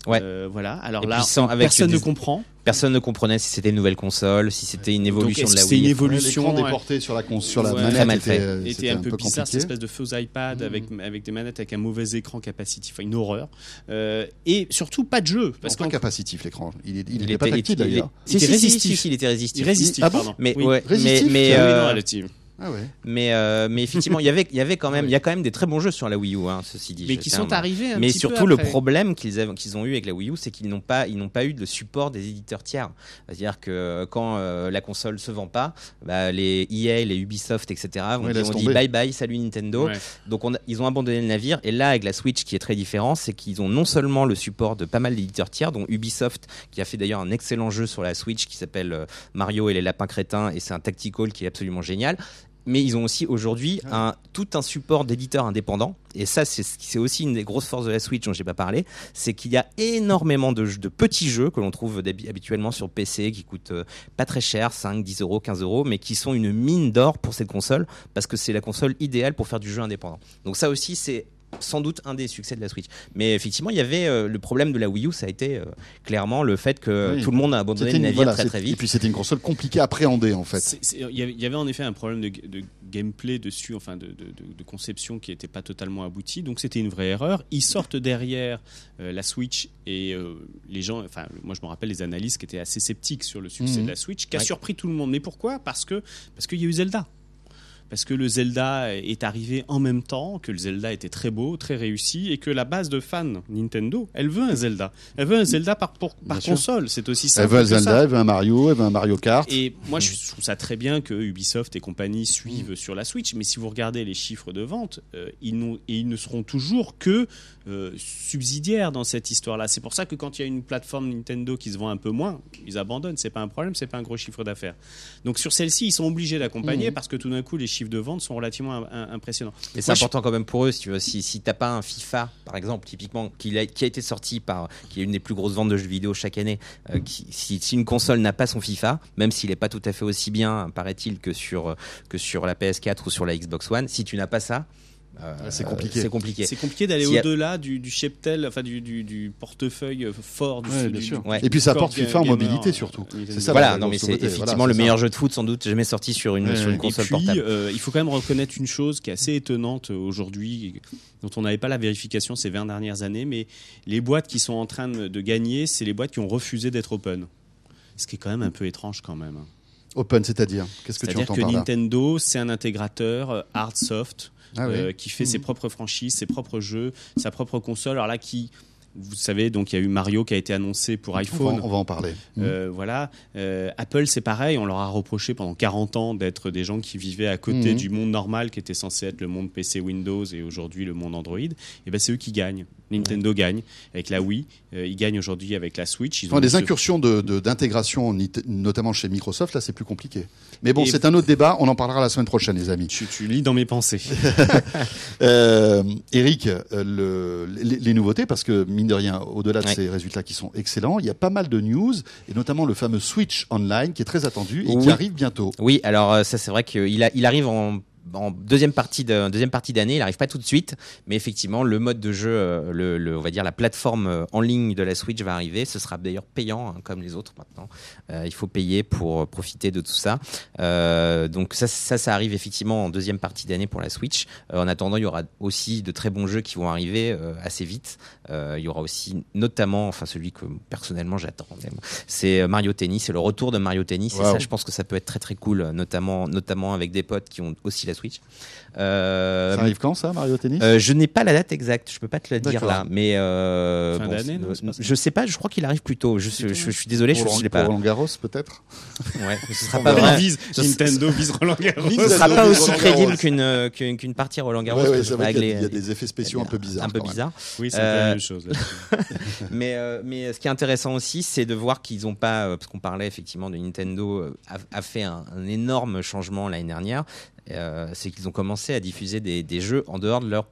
Ouais. Euh, voilà. Alors Et là, puis sans- avec personne des- ne comprend. Personne ne comprenait si c'était une nouvelle console, si c'était une évolution de la Wii. une Ouais, évolution L'écran ouais. déporté sur la, cons- sur la Ouais. manette Très mal était, fait. euh, était c'était un peu bizarre, cette espèce de faux iPad Mhm. avec, avec des manettes avec un mauvais écran capacity, enfin une horreur. Euh, et surtout pas de jeu. Parce Parce pas capacitif l'écran. Il est- il Il était pas tactile d'ailleurs. Il était si, si, résistif. si, il était résistif. Irrésistif, Ah bon pardon. Mais Oui. ouais, mais Résistif mais, Ah oui, euh, non. Ah ouais. mais euh, mais effectivement, il y avait il y avait quand *laughs* même il y a quand même des très bons jeux sur la Wii U, hein, ceci dit. mais qui sont arrivés un Mais petit peu surtout le problème qu'ils qu'ils ont eu avec la Wii U, c'est qu'ils n'ont pas ils n'ont pas eu le support des éditeurs tiers. C'est-à-dire que quand euh, la console se vend pas, bah, les EA, les Ubisoft, etc. vont Ouais, dit bye bye, salut Nintendo. Ouais. Donc on a- ils ont abandonné le navire et là avec la Switch qui est très différent, c'est qu'ils ont non seulement le support de pas mal d'éditeurs tiers dont Ubisoft qui a fait d'ailleurs un excellent jeu sur la Switch qui s'appelle euh, Mario et les lapins crétins et c'est un tactical qui est absolument génial. Mais ils ont aussi aujourd'hui un, tout un support d'éditeurs indépendants. Et ça, c'est aussi une des grosses forces de la Switch dont j'ai pas parlé. C'est qu'il y a énormément de, de petits jeux que l'on trouve habituellement sur PC qui coûtent euh, pas très cher, 5, 10 euros, 15 euros, mais qui sont une mine d'or pour cette console parce que c'est la console idéale pour faire du jeu indépendant. Donc ça aussi, c'est sans doute un des succès de la Switch. Mais effectivement, il y avait euh, le problème de la Wii U, ça a été euh, clairement le fait que Oui. tout le monde a abandonné le une- navire voilà, très très Et vite. puis c'était une console compliquée à appréhender en fait. Il y avait- en effet un problème de, de gameplay dessus, enfin de, de- de- de conception qui n'était pas totalement abouti. Donc c'était une vraie erreur. Ils sortent derrière euh, la Switch et euh, les gens, enfin moi je me rappelle les analystes qui étaient assez sceptiques sur le succès Mhm. de la Switch, qui a Ouais. surpris tout le monde. Mais pourquoi? Parce que parce qu'il y a eu Zelda. Parce que le Zelda est arrivé en même temps, que le Zelda était très beau, très réussi, et que la base de fans Nintendo, elle veut un Zelda. Elle veut un Zelda par, pour- console. C'est aussi Elle simple veut un que ça. Zelda, elle veut un Mario, elle veut un Mario Kart. Et moi, je trouve ça très bien que Ubisoft et compagnie suivent sur la Switch, mais si vous regardez les chiffres de vente, euh, ils, n'ont- et ils ne seront toujours que euh, subsidiaires dans cette histoire-là. C'est pour ça que quand il y a une plateforme Nintendo qui se vend un peu moins, ils abandonnent. C'est pas un problème, c'est pas un gros chiffre d'affaires. Donc sur celle-ci, ils sont obligés d'accompagner parce que tout d'un coup, les chiffres de vente sont relativement im- im- impressionnants. Mais c'est je- important quand même pour eux, si tu veux. Si, si t'as pas un FIFA, par exemple, typiquement, qui a, qui a été sorti par, qui est une des plus grosses ventes de jeux vidéo chaque année, euh, qui, si, si une console n'a pas son FIFA, même s'il est pas tout à fait aussi bien, paraît-il, que sur, que sur la PS4 ou sur la Xbox One, si tu n'as pas ça, euh, c'est compliqué. C'est compliqué. C'est compliqué d'aller a- au-delà du, du cheptel, enfin du, du, du portefeuille fort du, Ouais, bien du- sûr. Ouais. Et puis ça apporte FIFA en mobilité euh, surtout. C'est ça, voilà, non mais c'est effectivement Voilà, le meilleur ça. jeu de foot sans doute jamais sorti sur une, Ouais, sur une ouais. console et puis, portable. euh, il faut quand même reconnaître une chose qui est assez étonnante euh, aujourd'hui, dont on n'avait pas la vérification ces 20 dernières années, mais les boîtes qui sont en train de, gagner, c'est les boîtes qui ont refusé d'être open. Ce qui est quand même un peu étrange quand même. Open, c'est-à-dire Qu'est-ce que tu C'est-à-dire entends que par là? Nintendo, c'est un intégrateur euh, hard soft Ah oui. euh, qui fait ses propres franchises, ses propres jeux, sa propre console. Alors là, qui, vous savez, donc il y a eu Mario qui a été annoncé pour on, va, iPhone. on va en parler. Euh, voilà. Euh, Apple, c'est pareil. On leur a reproché pendant 40 ans d'être des gens qui vivaient à côté Mhm. du monde normal, qui était censé être le monde PC Windows et aujourd'hui le monde Android. Et ben c'est eux qui gagnent. Nintendo gagne avec la Wii. Euh, ils gagnent aujourd'hui avec la Switch. Ils Enfin, ont des incursions de- de- d'intégration, nit- notamment chez Microsoft, là, c'est plus compliqué. Mais bon, c'est un autre débat. On en parlera la semaine prochaine, les amis. Tu, tu lis dans mes pensées. *laughs* Eric, le- les, les nouveautés, parce que mine de rien, au-delà de Ouais. ces résultats qui sont excellents, il y a pas mal de news, et notamment le fameux Switch Online qui est très attendu et qui arrive bientôt. Oui, alors euh, ça c'est vrai qu'il a- il arrive en, en deuxième partie de, deuxième partie d'année. Il arrive pas tout de suite, mais effectivement le mode de jeu, euh, le, le- on va dire la plateforme euh, en ligne de la Switch va arriver. Ce sera d'ailleurs payant hein, comme les autres maintenant. Euh, il faut payer pour profiter de tout ça. Euh, donc ça, ça, ça arrive effectivement en deuxième partie d'année pour la Switch. Euh, en attendant, il y aura aussi de très bons jeux qui vont arriver assez vite. Il y aura aussi notamment, enfin celui que personnellement j'attends, c'est Mario Tennis, c'est le retour de Mario Tennis. Et ça, je pense que ça peut être très très cool, notamment notamment avec des potes qui ont aussi la Switch. Euh, Ça arrive quand ça, Mario Tennis euh, je n'ai pas la date exacte, je peux pas te le dire là, mais euh, Fin d'année, non, pas ça je sais pas, je crois qu'il arrive plus tôt. Je, je, je suis désolé, je, Pour je l'ai Roland- pas. Roland Garros, peut-être *laughs* Ouais, ce sera pas verra. vrai. Il vise, Ce- Nintendo vise Roland *laughs* Garros. Ce sera pas aussi crédible qu'une euh, qu'une qu'une partie Roland Garros. Ouais, ouais, il y a des effets spéciaux un peu bizarres. un peu quand même. bizarre. Oui, c'est Euh, la même chose. là-dessus. *laughs* Mais, euh, mais ce qui est intéressant aussi, c'est de voir qu'ils n'ont pas, euh, parce qu'on parlait effectivement de Nintendo, euh, a, a fait un énorme changement l'année dernière. Euh, c'est qu'ils ont commencé à diffuser des, des jeux en dehors de leur,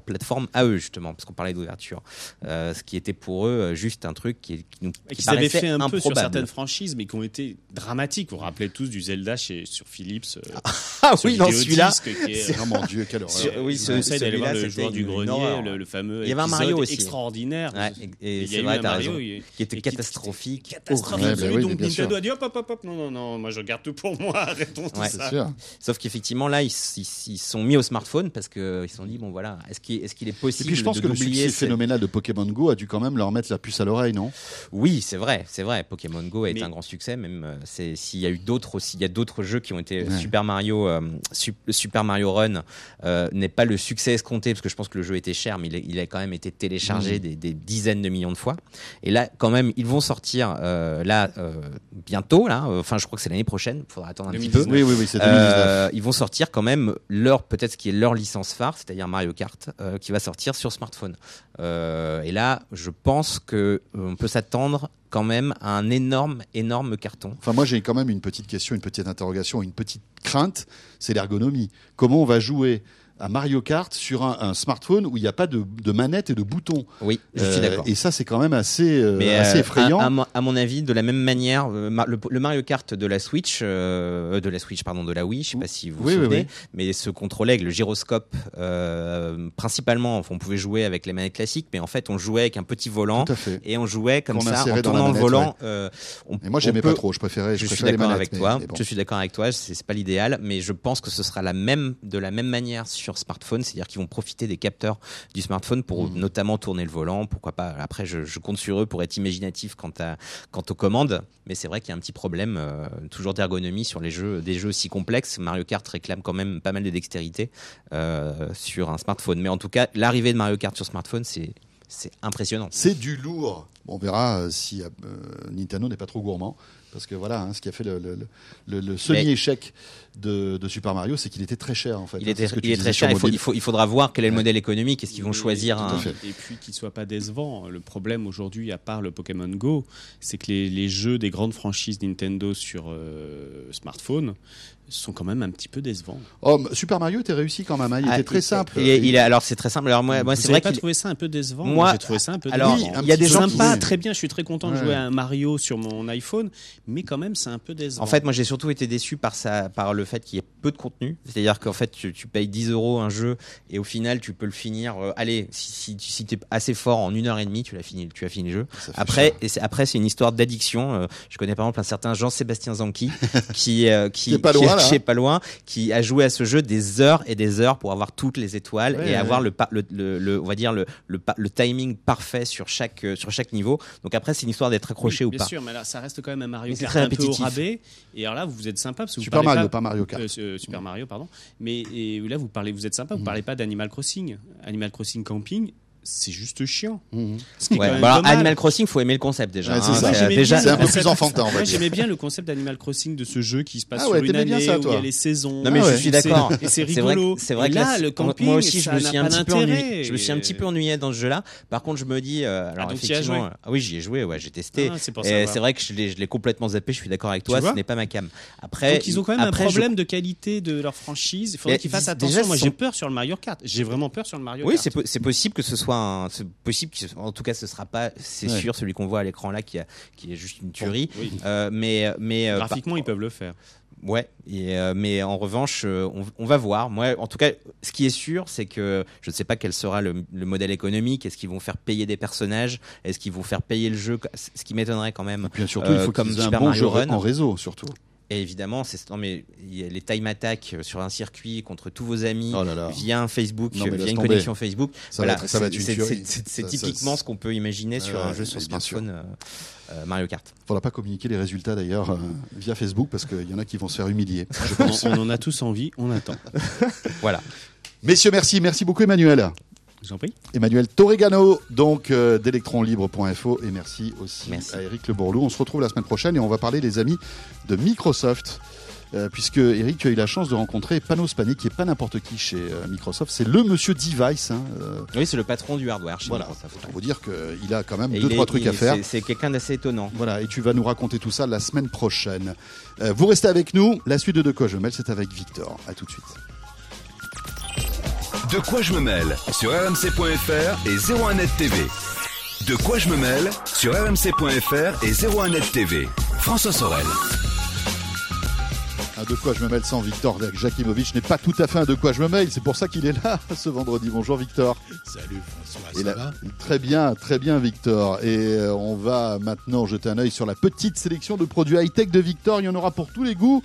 plateforme à eux, justement, parce qu'on parlait d'ouverture. Euh, ce qui était pour eux euh, juste un truc qui, qui nous Et qui qu'ils avaient paraissait fait un peu sur improbable. certaines franchises, mais qui ont été dramatiques. Vous vous rappelez tous du Zelda chez, sur Philips. euh, *laughs* Ah sur oui, dans celui-là. est- Oh mon Dieu, quelle horreur. Sur- oui, ce- voir celui-là, le joueur c'était du grenier, le, le fameux Il y avait un Mario aussi. extraordinaire. Ouais, et, et c'est vrai, un t'as Mario, raison. Qui était catastrophique. catastrophique. Bah donc. Nintendo a dit hop hop hop non non non moi je garde tout pour moi *laughs* arrêtons tout ça. sûr. Sauf qu'effectivement, là, ils ils- ils sont mis au smartphone parce qu'ils se sont dit, bon voilà, est-ce qu'il est, qu'il est Et possible puis je pense de que le succès ces- phénoménal de Pokémon Go a dû quand même leur mettre la puce à l'oreille, non? Oui, c'est vrai, c'est vrai. Pokémon Go a été Mais- un grand succès. Même euh, s'il y a eu d'autres aussi, il y a d'autres jeux qui ont été Ouais. Super Mario, euh, Sup- Super Mario Run euh, n'est pas le succès escompté parce que je pense que le jeu était cher, mais il, est- il a quand même été téléchargé Mmh. des, des dizaines de millions de fois. Et là, quand même, ils vont sortir euh, là euh, bientôt. Là, euh, enfin, je crois que c'est l'année prochaine. Il faudra attendre un petit peu. 2019. Oui, oui, oui, c'est 2019. Euh, ils vont sortir quand même leur peut-être ce qui est leur licence phare, c'est-à-dire Mario Kart, euh, qui va sortir sur smartphone. Euh, et là, je pense que euh, peut s'attendre quand même à un énorme, énorme carton. Enfin, moi, j'ai quand même une petite question, une petite interrogation, une petite crainte, c'est l'ergonomie. Comment on va jouer? À Mario Kart sur un, un smartphone où il n'y a pas de, de manette et de boutons Oui, je suis Euh, d'accord. Et ça, c'est quand même assez, euh, Mais assez euh, effrayant. À, à mon- à mon avis, de la même manière, le, le Mario Kart de la Switch, de la Switch, pardon, de la Wii, je sais pas si vous vous Oui, oui, souvenez, oui. mais se contrôlait avec le gyroscope. principalement, enfin, on pouvait jouer avec les manettes classiques, mais en fait, on jouait avec un petit volant. Et on jouait comme ça, en tournant le volant. euh, on- Et moi, j'aimais peut- pas trop. Je préférais, je, Je suis préférais d'accord avec mais- toi. mais bon. Je suis d'accord avec toi. C'est pas l'idéal, mais je pense que ce sera la même de la même manière sur sur smartphone, c'est-à-dire qu'ils vont profiter des capteurs du smartphone pour Mhm. notamment tourner le volant. Pourquoi pas Après, je, je compte sur eux pour être imaginatif quant, à, quant aux commandes, mais c'est vrai qu'il y a un petit problème euh, toujours d'ergonomie sur les jeux, des jeux aussi complexes. Mario Kart réclame quand même pas mal de dextérité euh, sur un smartphone, mais en tout cas, l'arrivée de Mario Kart sur smartphone, c'est c'est impressionnant. C'est du lourd. On verra euh, si euh, Nintendo n'est pas trop gourmand. Parce que voilà, hein, ce qui a fait le, le, le, le semi-échec de, de Super Mario, c'est qu'il était très cher en fait. Il, hein, était, il est très cher. Il, faut, mobile. il, faut- il faudra voir quel est le Ouais. modèle économique. Est-ce qu'ils vont Et- choisir un. fait. Et puis qu'il soit pas décevant. Le problème aujourd'hui, à part le Pokémon Go, c'est que les, les jeux des grandes franchises Nintendo sur euh, smartphone sont quand même un petit peu décevants. Oh, Super Mario était réussi quand même. hein, Il Ah, était très simple. il il alors c'est très simple. Alors moi, moi c'est vrai pas trouvé ça un peu décevant Moi, j'ai trouvé ça un peu alors, décevant. Il y a des gens sympa, qui- très bien. Je suis très content de jouer à un Mario sur mon iPhone, mais quand même, c'est un peu décevant. En fait, moi, j'ai surtout été déçu par ça, par le fait qu'il y ait peu de contenu. C'est-à-dire qu'en fait, tu, tu payes 10 euros un jeu et au final, tu peux le finir. euh, allez, si, si, tu- si t'es assez fort en une heure et demie, tu l'as fini, tu as fini le jeu. Après, et c'est, après, c'est une histoire d'addiction. Euh, je connais par exemple un certain Jean-Sébastien Zanqui *laughs* qui, euh, qui, Qui est pas loin, là. qui est pas loin, qui a joué à ce jeu des heures et des heures pour avoir toutes les étoiles Ouais, et ouais. avoir le, le, le, le- on va dire le, le, timing parfait sur chaque, euh, sur chaque niveau. Donc après, c'est une histoire d'être accroché Oui, ou bien pas. sûr, mais là, ça reste quand même un Mario Kart très un peu au rabais. Et alors là, vous êtes sympa parce que vous Super parlez Mario, pas, pas Mario Kart. Euh, euh, Super Mario, pardon. Mais et là, vous parlez, vous êtes sympa. Vous parlez pas d'Animal Crossing. Animal Crossing Camping, c'est juste chiant. Mhm. Ce qui est Ouais. quand même Bah, alors. Animal Crossing, faut aimer le concept déjà. Ouais, c'est hein. C'est, déjà, *laughs* un peu concept- plus enfantin, Moi, dire. j'aimais bien le concept d'Animal Crossing de ce jeu qui se passe Ah sur une année bien ça, où il y a les saisons. Non mais Ah je ouais. suis d'accord. Et c'est C'est vrai, rigolo. que- c'est vrai que là, là, le camping, moi aussi, je ça me n'a suis pas un petit peu d'intérêt. ennuyé. Je me suis un petit peu ennuyé dans ce jeu-là. Par contre, je me dis, euh, alors as effectivement, ah oui, j'y ai joué, ouais, j'ai testé. Ah, c'est Et vrai que je l'ai, complètement zappé. Je suis d'accord avec toi. Ce n'est pas ma cam. Après, Donc ils ont quand même un problème de qualité de leur franchise. Il faudrait qu'ils fassent déjà, attention. Moi, j'ai peur sur le Mario Kart. J'ai vraiment peur sur le Mario Oui, Kart. po- c'est possible que ce soit un, c'est possible ce- en tout cas, ce sera pas, c'est Ouais. sûr, celui qu'on voit à l'écran là, qui, a, qui est juste une tuerie. Oui. Euh, mais, mais euh, Graphiquement, ils peuvent le faire. Ouais, et, euh, mais en revanche, euh, on, on va voir. Moi, en tout cas, ce qui est sûr, c'est que je ne sais pas quel sera le, le modèle économique. Est-ce qu'ils vont faire payer des personnages? Est-ce qu'ils vont faire payer le jeu? Ce qui m'étonnerait quand même. Et puis surtout, il faut comme un Super bon Mario jeu Run. en réseau, surtout. Et évidemment, c'est non mais il y a les time attack euh, sur un circuit contre tous vos amis Oh là là. via un Facebook, Non, via une tomber. connexion Facebook. Ça une c'est- typiquement ça- ce qu'on peut imaginer sur un jeu sur smartphone euh, euh, Mario Kart. Faudra pas communiquer les résultats d'ailleurs euh, via Facebook parce qu'il y en a qui vont se faire humilier. je On, pense. on en a tous envie. On attend. *laughs* Voilà. Messieurs, merci, merci beaucoup Emmanuel. Je vous en prie. Emmanuel Torregano, donc euh, d'électronlibre.info et merci aussi Merci. à Eric Le Bourlou. On se retrouve la semaine prochaine et on va parler les amis de Microsoft. euh, puisque Eric, tu as eu la chance de rencontrer Panos Panay, qui est pas n'importe qui chez euh, Microsoft, c'est le monsieur Device. Hein, euh, Oui, c'est le patron du hardware chez voilà, Microsoft. pour vous dire qu'il a quand même Et deux est- trois trucs à faire. c'est- quelqu'un d'assez étonnant. Voilà, et tu vas nous raconter tout ça la semaine prochaine. Vous restez avec nous. La suite de De quoi je mêle, c'est avec Victor. À tout de suite. De quoi je me mêle sur rmc.fr et 01net TV. De quoi je me mêle sur rmc.fr et 01net TV. François Sorel. Un de quoi je me mêle sans Victor Jakimovic n'est pas tout à fait un de quoi je me mêle. C'est pour ça qu'il est là *laughs* ce vendredi. Bonjour Victor. Salut François, Et ça là- va? Très bien, très bien Victor. Et euh, on va maintenant jeter un œil sur la petite sélection de produits high-tech de Victor. Il y en aura pour tous les goûts.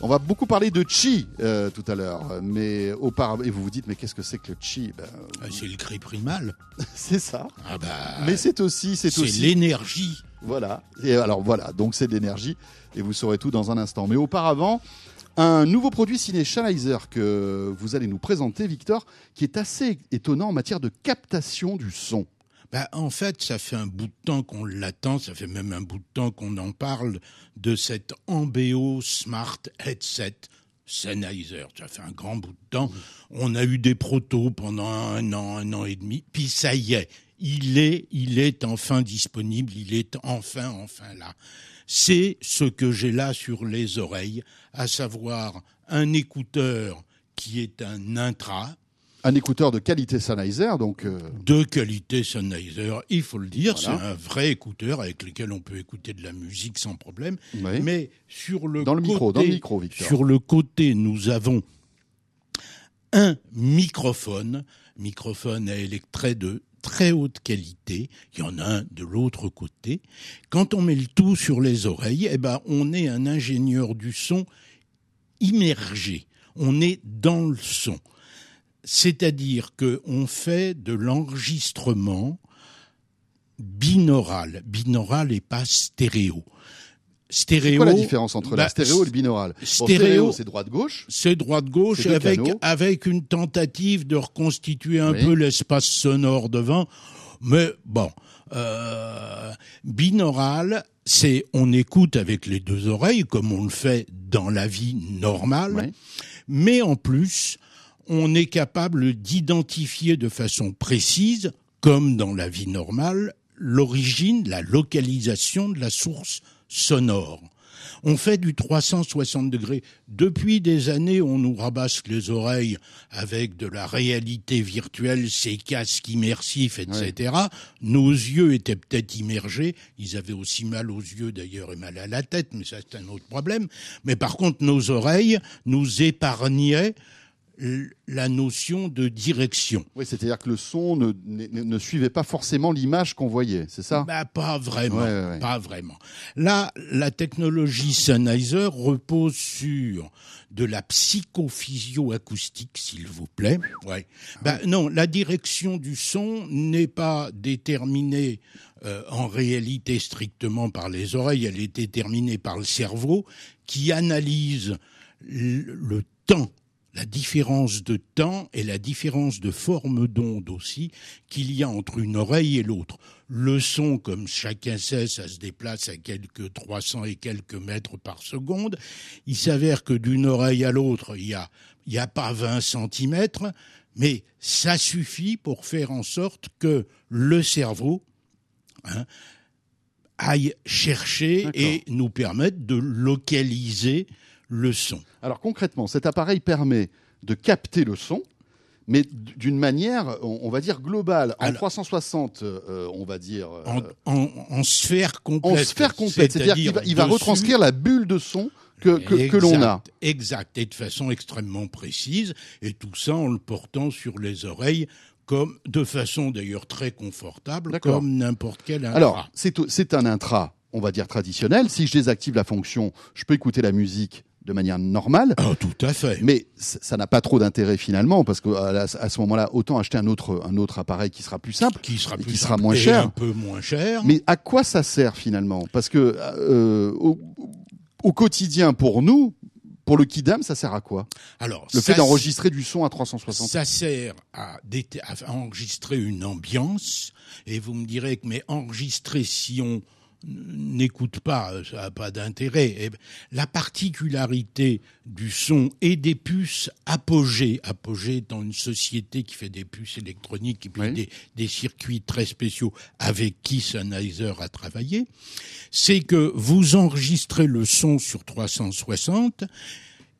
On va beaucoup parler de chi euh, tout à l'heure, mais auparavant, et vous vous dites mais qu'est-ce que c'est que le chi? Ben, Ah, C'est le cri primal. *laughs* C'est ça. Ah bah, Mais c'est aussi, c'est c'est aussi l'énergie. Voilà. Et alors voilà, donc c'est de l'énergie et vous saurez tout dans un instant. Mais auparavant, un nouveau produit ciné Sennheiser que vous allez nous présenter, Victor, qui est assez étonnant en matière de captation du son. Bah, en fait, ça fait un bout de temps qu'on l'attend, ça fait même un bout de temps qu'on en parle de cet Ambeo Smart Headset Sennheiser. Ça fait un grand bout de temps. On a eu des protos pendant un an, un an et demi, puis ça y est, il est, il est enfin disponible, il est enfin, enfin là. C'est ce que j'ai là sur les oreilles, à savoir un écouteur qui est un intra, Un écouteur de qualité Sennheiser, donc euh, de qualité Sennheiser, il faut le dire, Voilà. c'est un vrai écouteur avec lequel on peut écouter de la musique sans problème. oui. Mais sur le dans le côté, micro, dans le micro, Victor. sur le côté, nous avons un microphone, microphone à électret de très haute qualité. Il y en a un de l'autre côté. Quand on met le tout sur les oreilles, eh ben, on est un ingénieur du son immergé. On est dans le son. C'est-à-dire que on fait de l'enregistrement binaural, binaural et pas stéréo. Stéréo, quoi la différence entre la bah, stéréo et le binaural Bon, stéréo- c'est droite-gauche. c'est droite-gauche avec, avec une tentative de reconstituer un Oui. peu l'espace sonore devant. Mais bon, euh, binaural, c'est on écoute avec les deux oreilles comme on le fait dans la vie normale, Oui. mais en plus, on est capable d'identifier de façon précise, comme dans la vie normale, l'origine, la localisation de la source sonore. On fait du 360 degrés. Depuis des années, on nous rabasse les oreilles avec de la réalité virtuelle, ces casques immersifs, etc. Nos yeux étaient peut-être immergés. Ils avaient aussi mal aux yeux d'ailleurs et mal à la tête, mais ça c'est un autre problème. Mais par contre, nos oreilles nous épargnaient la notion de direction. Oui, c'est-à-dire que le son ne, ne, ne suivait pas forcément l'image qu'on voyait, c'est ça? Bah, pas vraiment, Ouais, ouais, ouais. pas vraiment. Là, la technologie Sennheiser repose sur de la psychophysio-acoustique, s'il vous plaît. Ouais. Bah, non, la direction du son n'est pas déterminée euh, en réalité strictement par les oreilles, elle est déterminée par le cerveau qui analyse le temps la différence de temps et la différence de forme d'onde aussi qu'il y a entre une oreille et l'autre. Le son, comme chacun sait, ça se déplace à quelques 300 et quelques mètres par seconde. Il s'avère que d'une oreille à l'autre, il y a, il y a pas 20 centimètres, mais ça suffit pour faire en sorte que le cerveau hein, aille chercher et nous permette de localiser le son. Alors concrètement, cet appareil permet de capter le son, mais d'une manière, on, va dire globale, en Alors- 360, euh, on va dire euh, en, en, en sphère en complète. sphère complète, c'est-à-dire qu'il va, il va retranscrire la bulle de son que, que, que l'on a. Exact, et de façon extrêmement précise, et tout ça en le portant sur les oreilles, comme de façon d'ailleurs très confortable, comme n'importe quel intra. Alors, c'est un intra, on va dire traditionnel. Si je désactive la fonction, je peux écouter la musique de manière normale. Ah, tout à fait. Mais ça n'a pas trop d'intérêt finalement, parce qu'à à ce moment-là, autant acheter un autre, un autre appareil qui sera plus simple. qui sera plus qui sera moins et cher. un peu moins cher. Mais à quoi ça sert finalement? Parce que euh, au, au quotidien, pour nous, pour le Kidam, ça sert à quoi? Alors, Le fait d'enregistrer du son à 360 Ça sert à, à enregistrer une ambiance, et vous me direz que mais enregistrer si on n'écoute pas, ça n'a pas d'intérêt. La particularité du son et des puces Apogée, Apogée étant une société qui fait des puces électroniques et puis Oui. des, des circuits très spéciaux avec qui Sennheiser a travaillé, c'est que vous enregistrez le son sur 360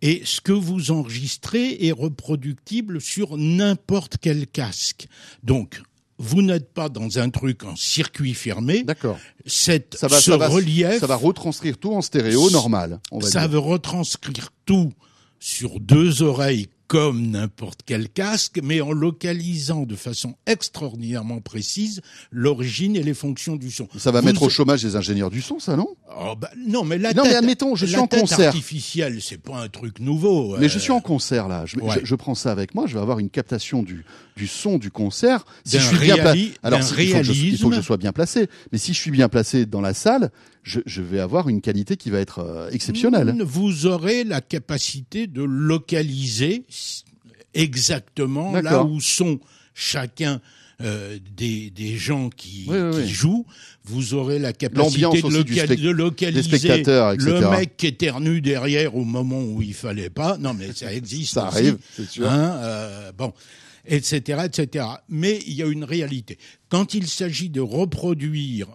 et ce que vous enregistrez est reproductible sur n'importe quel casque. Donc, vous n'êtes pas dans un truc en circuit fermé. D'accord. Cette, Ça va, ce ça, va, relief, ça va retranscrire tout en stéréo normal. On va ça dire. veut retranscrire tout sur deux oreilles comme n'importe quel casque, mais en localisant de façon extraordinairement précise l'origine et les fonctions du son. Ça va Vous- mettre au chômage les ingénieurs du son, ça non? Oh, bah, non, mais la Non, tête, mais admettons, je la suis en tête concert. artificielle, c'est pas un truc nouveau. Mais euh, je suis en concert là. Je, ouais. je- je prends ça avec moi. Je vais avoir une captation du, du son du concert. Si je suis bien alors si- il, faut je, il faut que je sois bien placé. Mais si je suis bien placé dans la salle, je, je vais avoir une qualité qui va être euh, exceptionnelle. Vous aurez la capacité de localiser exactement là où sont chacun euh, des, des gens qui, Oui, oui, qui oui. jouent. Vous aurez la capacité de, local- localiser des spectateurs, etc. le mec qui éternue derrière au moment où il fallait pas. Non, mais ça existe. *laughs* Ça aussi. arrive, c'est sûr. Hein, euh, bon, etc., etc. Mais il y a une réalité. Quand il s'agit de reproduire,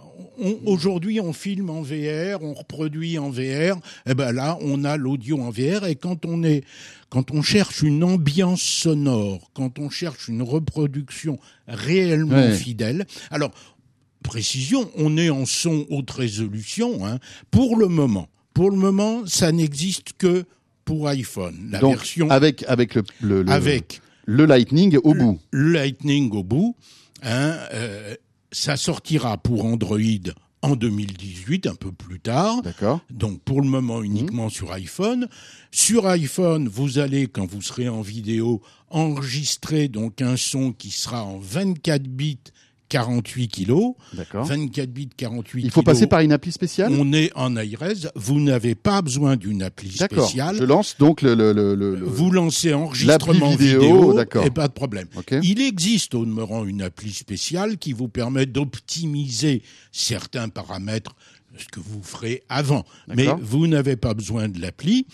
aujourd'hui on filme en VR, on reproduit en VR. Et ben là, on a l'audio en VR. Et quand on est, quand on cherche une ambiance sonore, quand on cherche une reproduction réellement Ouais. fidèle, alors précision, on est en son haute résolution. Hein, pour le moment, pour le moment, ça n'existe que pour iPhone. La Donc version avec avec le, le, le- avec le Lightning au bout. le Lightning au bout. Hein, euh, ça sortira pour Android en 2018, un peu plus tard. D'accord. Donc pour le moment uniquement sur iPhone. Sur iPhone, vous allez, quand vous serez en vidéo, enregistrer donc un son qui sera en 24 bits 48 kilos. D'accord. 24 bits 48 Il faut kilos. passer par une appli spéciale? On est en iRes. Vous n'avez pas besoin d'une appli D'accord. spéciale. Je lance donc le. le, le, Vous lancez enregistrement vidéo, vidéo, d'accord. et pas de problème. Il existe au demeurant une appli spéciale qui vous permet d'optimiser certains paramètres, ce que vous ferez avant. Mais vous n'avez pas besoin de l'appli.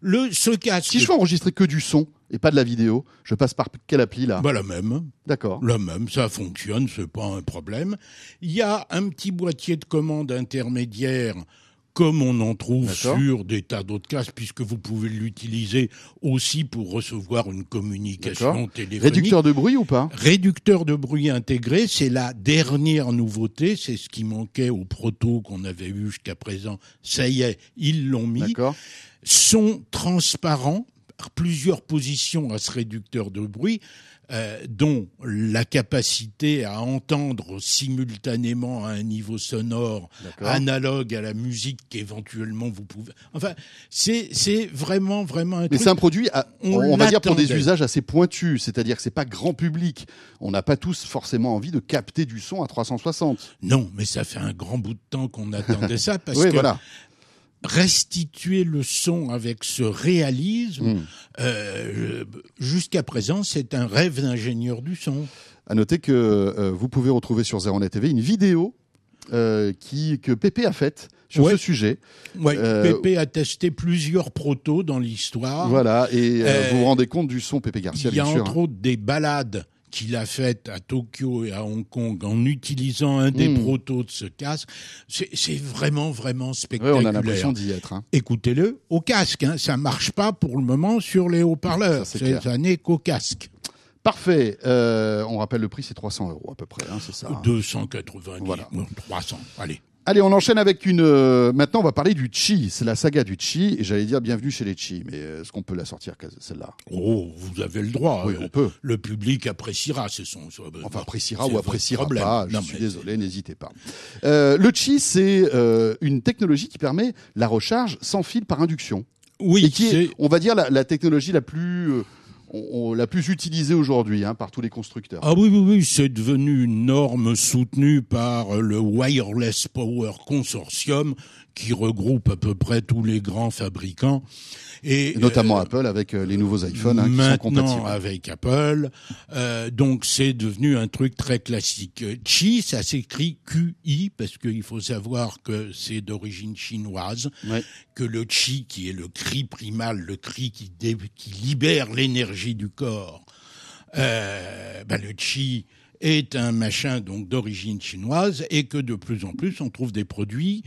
Le, ce casque, Si je veux enregistrer que du son et pas de la vidéo, je passe par quelle appli là? Bah, la même. D'accord. La même, ça fonctionne, c'est pas un problème. Il y a un petit boîtier de commande intermédiaire comme on en trouve sur des tas d'autres casques, puisque vous pouvez l'utiliser aussi pour recevoir une communication téléphonique. Réducteur de bruit ou pas? Réducteur de bruit intégré, c'est la dernière nouveauté, c'est ce qui manquait au proto qu'on avait eu jusqu'à présent. Ça y est, ils l'ont mis. D'accord. Son transparent, par plusieurs positions à ce réducteur de bruit, euh, dont la capacité à entendre simultanément à un niveau sonore analogue à la musique qu'éventuellement vous pouvez. Enfin, c'est c'est vraiment vraiment un Mais truc. c'est un produit, à- on on, va dire pour des usages assez pointus, c'est-à-dire que c'est pas grand public. On n'a pas tous forcément envie de capter du son à 360. Non, mais ça fait un grand bout de temps qu'on attendait ça parce oui, que voilà. Restituer le son avec ce réalisme, Mm. euh, jusqu'à présent, c'est un rêve d'ingénieur du son. À noter que euh, vous pouvez retrouver sur Zeronet TV une vidéo euh, qui que Pépé a faite sur Ouais. ce sujet. Ouais, Euh, Pépé a testé plusieurs protos dans l'histoire. Voilà, et euh, Euh, vous vous rendez compte du son Pépé Garcia, Il y a bien sûr. entre autres des balades qu'il a faites à Tokyo et à Hong Kong en utilisant un des Mm. protos de ce casque. C'est vraiment, vraiment spectaculaire. on a l'impression d'y être. hein. Écoutez-le au casque. Hein. Ça marche pas pour le moment sur les haut-parleurs. Ça, n'est qu'au casque. Parfait. Euh, on rappelle le prix, c'est 300 euros à peu près, hein, c'est ça. hein. 290, Voilà. bon, 300. Allez. Allez, on enchaîne avec une. euh, maintenant, on va parler du Chi. C'est la saga du Chi. Et j'allais dire bienvenue chez les Chi. Mais euh, est-ce qu'on peut la sortir celle-là? Oh, vous avez le droit. Oui, Euh, on peut. Le public appréciera ce son. Enfin, appréciera ou appréciera pas. Je Non, suis mais- désolé, n'hésitez pas. Euh, le Chi, c'est euh, une technologie qui permet la recharge sans fil par induction. Oui, et qui est, on va dire, la, la technologie la plus, euh, on- la plus utilisée aujourd'hui hein, par tous les constructeurs. Ah oui, oui, oui, c'est devenu une norme soutenue par le Wireless Power Consortium qui regroupe à peu près tous les grands fabricants. Et, Et notamment euh, Apple avec euh, les nouveaux iPhones hein, qui sont Maintenant, compatibles. avec Apple, euh, donc c'est devenu un truc très classique. Qi, ça s'écrit QI parce qu'il faut savoir que c'est d'origine chinoise, Ouais. que le Qi, qui est le cri primal, le cri qui, dé- qui libère l'énergie du corps, euh, bah, le Qi est un machin donc d'origine chinoise et que de plus en plus on trouve des produits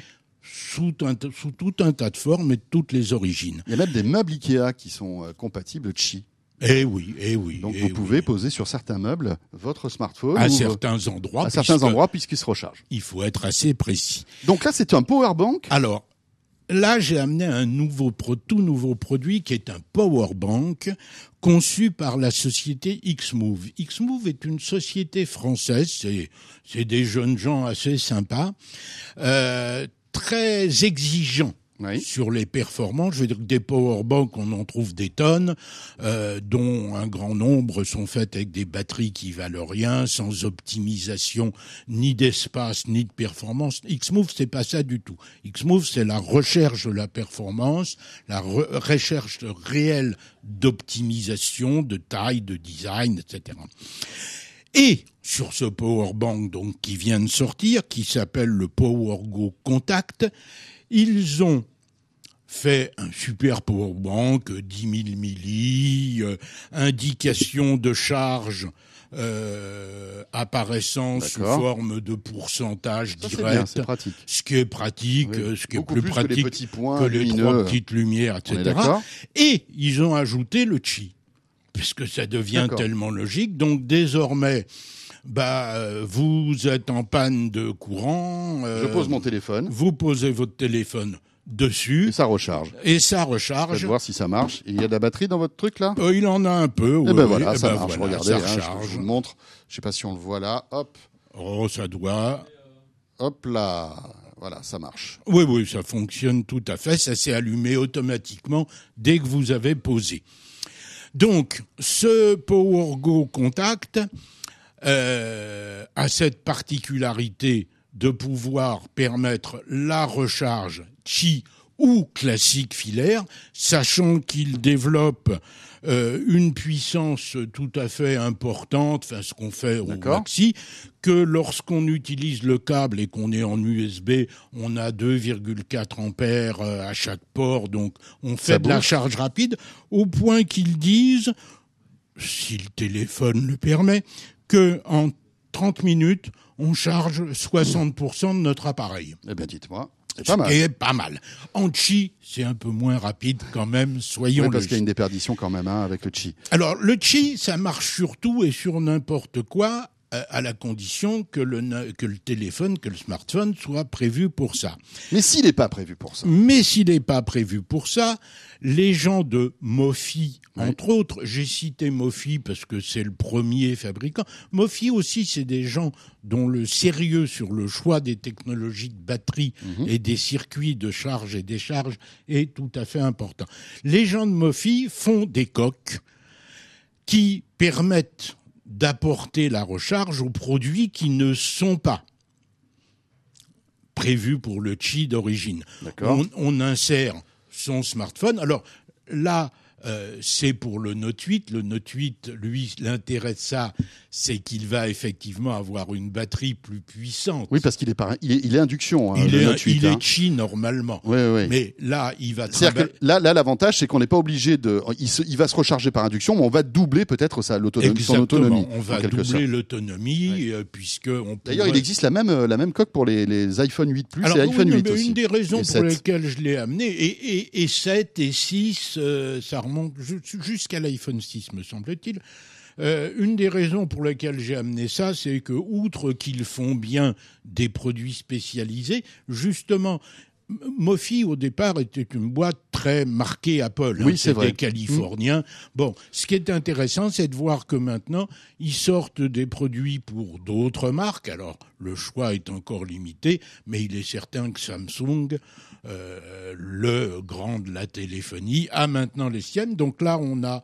sous, un- sous tout un tas de formes et de toutes les origines. Il y a même des meubles Ikea qui sont euh, compatibles Qi. Eh oui, eh oui. Donc eh vous oui. pouvez poser sur certains meubles votre smartphone à ou- certains endroits. à certains endroits puisqu'il se recharge. Il faut être assez précis. Donc là, c'est un power bank. Alors, là, j'ai amené un nouveau, pro- tout nouveau produit qui est un power bank conçu par la société Xmove. Xmove est une société française, c'est, c'est des jeunes gens assez sympas, euh, très exigeants Oui. sur les performances. Je veux dire que des powerbanks, on en trouve des tonnes, euh, dont un grand nombre sont faites avec des batteries qui valent rien, sans optimisation ni d'espace ni de performance. Xmove, c'est pas ça du tout. Xmove, c'est la recherche de la performance, la re- recherche réelle d'optimisation, de taille, de design, etc. Et sur ce powerbank donc qui vient de sortir, qui s'appelle le PowerGo Contact, ils ont fait un super powerbank, 10 000 milli, euh, indication de charge euh, apparaissant sous forme de pourcentage Ça, bien, direct, c'est pratique. ce qui est pratique, Oui. ce qui est Beaucoup plus, plus que les pratique petits points que les lumineux. trois petites lumières, etc. est Et ils ont ajouté le chi, puisque ça devient tellement logique. Donc désormais, bah, euh, vous êtes en panne de courant. euh, Je pose mon téléphone Vous posez votre téléphone et dessus ça recharge. et ça Je vais recharge. voir si ça marche. Il y a de la batterie dans votre truc là? Euh, il en a un peu. Eh oui, ben voilà, Eh ça ben marche. voilà, Regardez, ça hein, je- recharge. je, vous montre. Je sais pas si on le voit là. Hop, Oh, ça doit. hop là. Voilà, ça marche. Oui, oui, ça fonctionne tout à fait. Ça s'est allumé automatiquement dès que vous avez posé. Donc, ce PowerGo Contact euh, a cette particularité de pouvoir permettre la recharge Qi ou classique filaire, sachant qu'il développe euh, une puissance tout à fait importante, enfin ce qu'on fait au maxi, que lorsqu'on utilise le câble et qu'on est en USB, on a 2,4 ampères euh, à chaque port, donc on fait Ça de la charge rapide, au point qu'ils disent, si le téléphone le permet, que en 30 minutes, on charge 60% de notre appareil. Eh bien, dites-moi. C'est pas mal. Pas. En chi, c'est un peu moins rapide quand même, soyons Oui, parce qu'il y a une déperdition quand même hein, avec le chi. Alors, le chi, ça marche sur tout et sur n'importe quoi, à la condition que le, que le téléphone, que le smartphone soit prévu pour ça. Mais s'il n'est pas prévu pour ça. Mais s'il n'est pas prévu pour ça, les gens de Mofi, entre autres, j'ai cité Mofi parce que c'est le premier fabricant. Mofi aussi, c'est des gens dont le sérieux sur le choix des technologies de batterie et des circuits de charge et décharge est tout à fait important. Les gens de Mofi font des coques qui permettent d'apporter la recharge aux produits qui ne sont pas prévus pour le chi d'origine. On, on insère son smartphone. Alors là, euh, c'est pour le Note 8. Le Note 8, lui, l'intérêt de ça, c'est qu'il va effectivement avoir une batterie plus puissante. Oui, parce qu'il est, par... il est, il est induction. Hein, il le est, Note 8, il hein. est chi normalement. Oui, oui. Mais là, il va que là, là l'avantage, c'est qu'on n'est pas obligé de. Il, se- il va se recharger par induction, mais on va doubler peut-être sa l'autonomie, son Exactement. autonomie. On va doubler sorte. l'autonomie, euh, puisque on D'ailleurs, il existe la même, euh, la même coque pour les, les iPhone 8 Plus Alors, et iPhone non, 8 mais aussi. Une des raisons Et pour 7. lesquelles je l'ai amené, et, et, et 7 et 6, euh, ça remonte jusqu'à l'iPhone 6, me semble-t-il. Euh, une des raisons pour lesquelles j'ai amené ça, c'est que, outre qu'ils font bien des produits spécialisés, justement, Mofi, au départ, était une boîte très marquée Apple. Oui, hein, c'est vrai. Des Californiens. Bon, ce qui est intéressant, c'est de voir que maintenant, ils sortent des produits pour d'autres marques. Alors, le choix est encore limité, mais il est certain que Samsung, euh, le grand de la téléphonie, a maintenant les siennes. Donc là, on a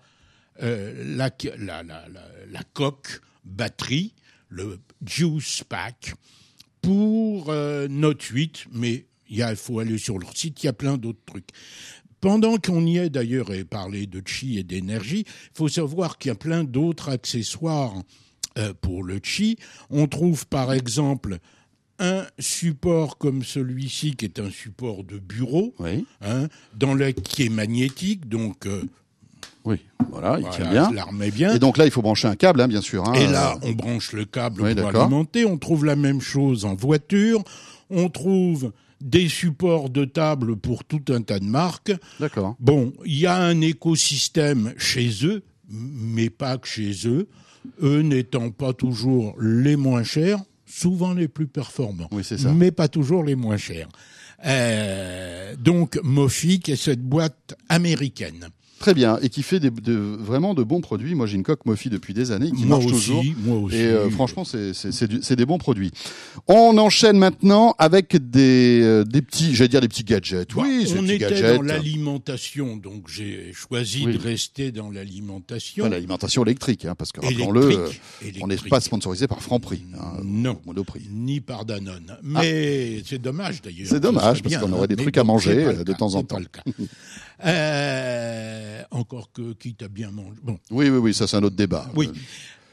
euh, la, la, la, la, coque batterie, le Juice Pack, pour euh, Note 8, mais il faut aller sur leur site, il y a plein d'autres trucs. Pendant qu'on y est d'ailleurs et parler de chi et d'énergie, il faut savoir qu'il y a plein d'autres accessoires pour le chi. On trouve par exemple un support comme celui-ci qui est un support de bureau, Oui, hein, dans le, qui est magnétique, donc euh, oui, voilà, il voilà, tient bien. ça la remet bien. Et donc là, il faut brancher un câble, hein, bien sûr. hein, Et là, euh, on branche le câble Oui, pour alimenter. On trouve la même chose en voiture. On trouve des supports de table pour tout un tas de marques. D'accord. Bon, il y a un écosystème chez eux, mais pas que chez eux. Eux n'étant pas toujours les moins chers, souvent les plus performants. Oui, c'est ça. Mais pas toujours les moins chers. Euh, donc, Mofi, qui est cette boîte américaine. Très bien. Et qui fait des, de- vraiment de bons produits. Moi, j'ai une coque Mofi depuis des années qui moi marche aussi, toujours. moi aussi. Et euh, franchement, c'est des bons produits. On enchaîne maintenant avec des, euh, des petits, j'allais dire des petits gadgets. Bon, oui, on était gadgets. dans l'alimentation, donc j'ai choisi Oui. de rester dans l'alimentation. L'alimentation électrique, hein, parce que rappelons-le, euh, on n'est pas sponsorisé par Franprix. Hein, Non. Monoprix. Ni par Danone. Mais c'est dommage d'ailleurs. C'est dommage, parce qu'on aurait des mais trucs à manger, de temps en c'est pas temps. le cas. Euh, encore que quitte à bien manger. Bon. Oui, oui, oui, ça c'est un autre débat. Oui.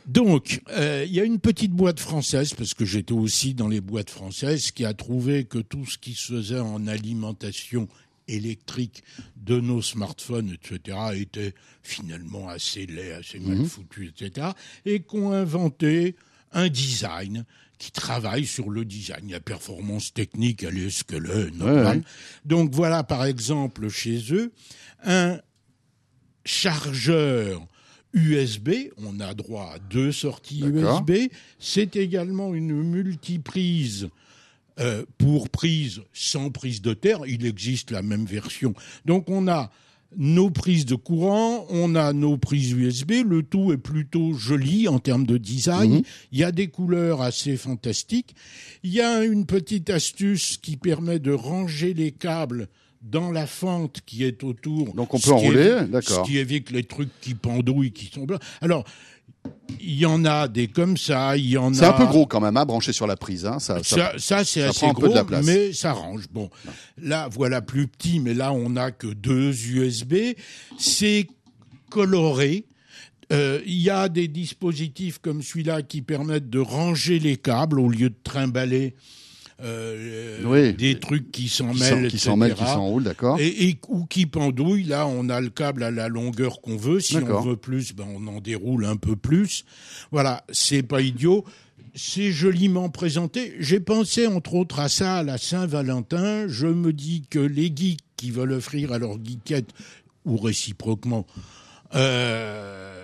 Donc, euh, il y a une petite boîte française, parce que j'étais aussi dans les boîtes françaises, qui a trouvé que tout ce qui se faisait en alimentation électrique de nos smartphones, etc., était finalement assez laid, assez Mhm. mal foutu, etc., et qu'on inventé un design qui travaille sur le design. La performance technique, elle est ce qu'elle est, normale. ouais. Donc voilà, par exemple, chez eux, un chargeur USB, on a droit à deux sorties. USB, c'est également une multiprise euh, pour prise sans prise de terre, il existe la même version. Donc on a nos prises de courant, on a nos prises USB, le tout est plutôt joli en termes de design, Mhm. il y a des couleurs assez fantastiques, il y a une petite astuce qui permet de ranger les câbles dans la fente qui est autour. Donc on peut enrouler, d'accord. Ce qui évite les trucs qui pendouillent, qui sont blancs. Alors, il y en a des comme ça, il y en a... C'est un peu gros quand même, hein, branché sur la prise. Hein, ça, ça- Ça, ça c'est assez prend un peu gros, de la place. mais ça range. Bon, là, voilà plus petit, mais là, on n'a que deux USB. C'est coloré. Euh, Il y a des dispositifs comme celui-là qui permettent de ranger les câbles au lieu de trimballer euh, Oui. des trucs qui s'en mêlent, qui s'en mêlent, qui s'enroulent, d'accord. Et, et- ou qui pendouille. Là, on a le câble à la longueur qu'on veut. Si on veut plus, ben on en déroule un peu plus. Voilà, c'est pas idiot. C'est joliment présenté. J'ai pensé entre autres à ça à la Saint-Valentin. Je me dis que les geeks qui veulent offrir à leur geekette ou réciproquement euh,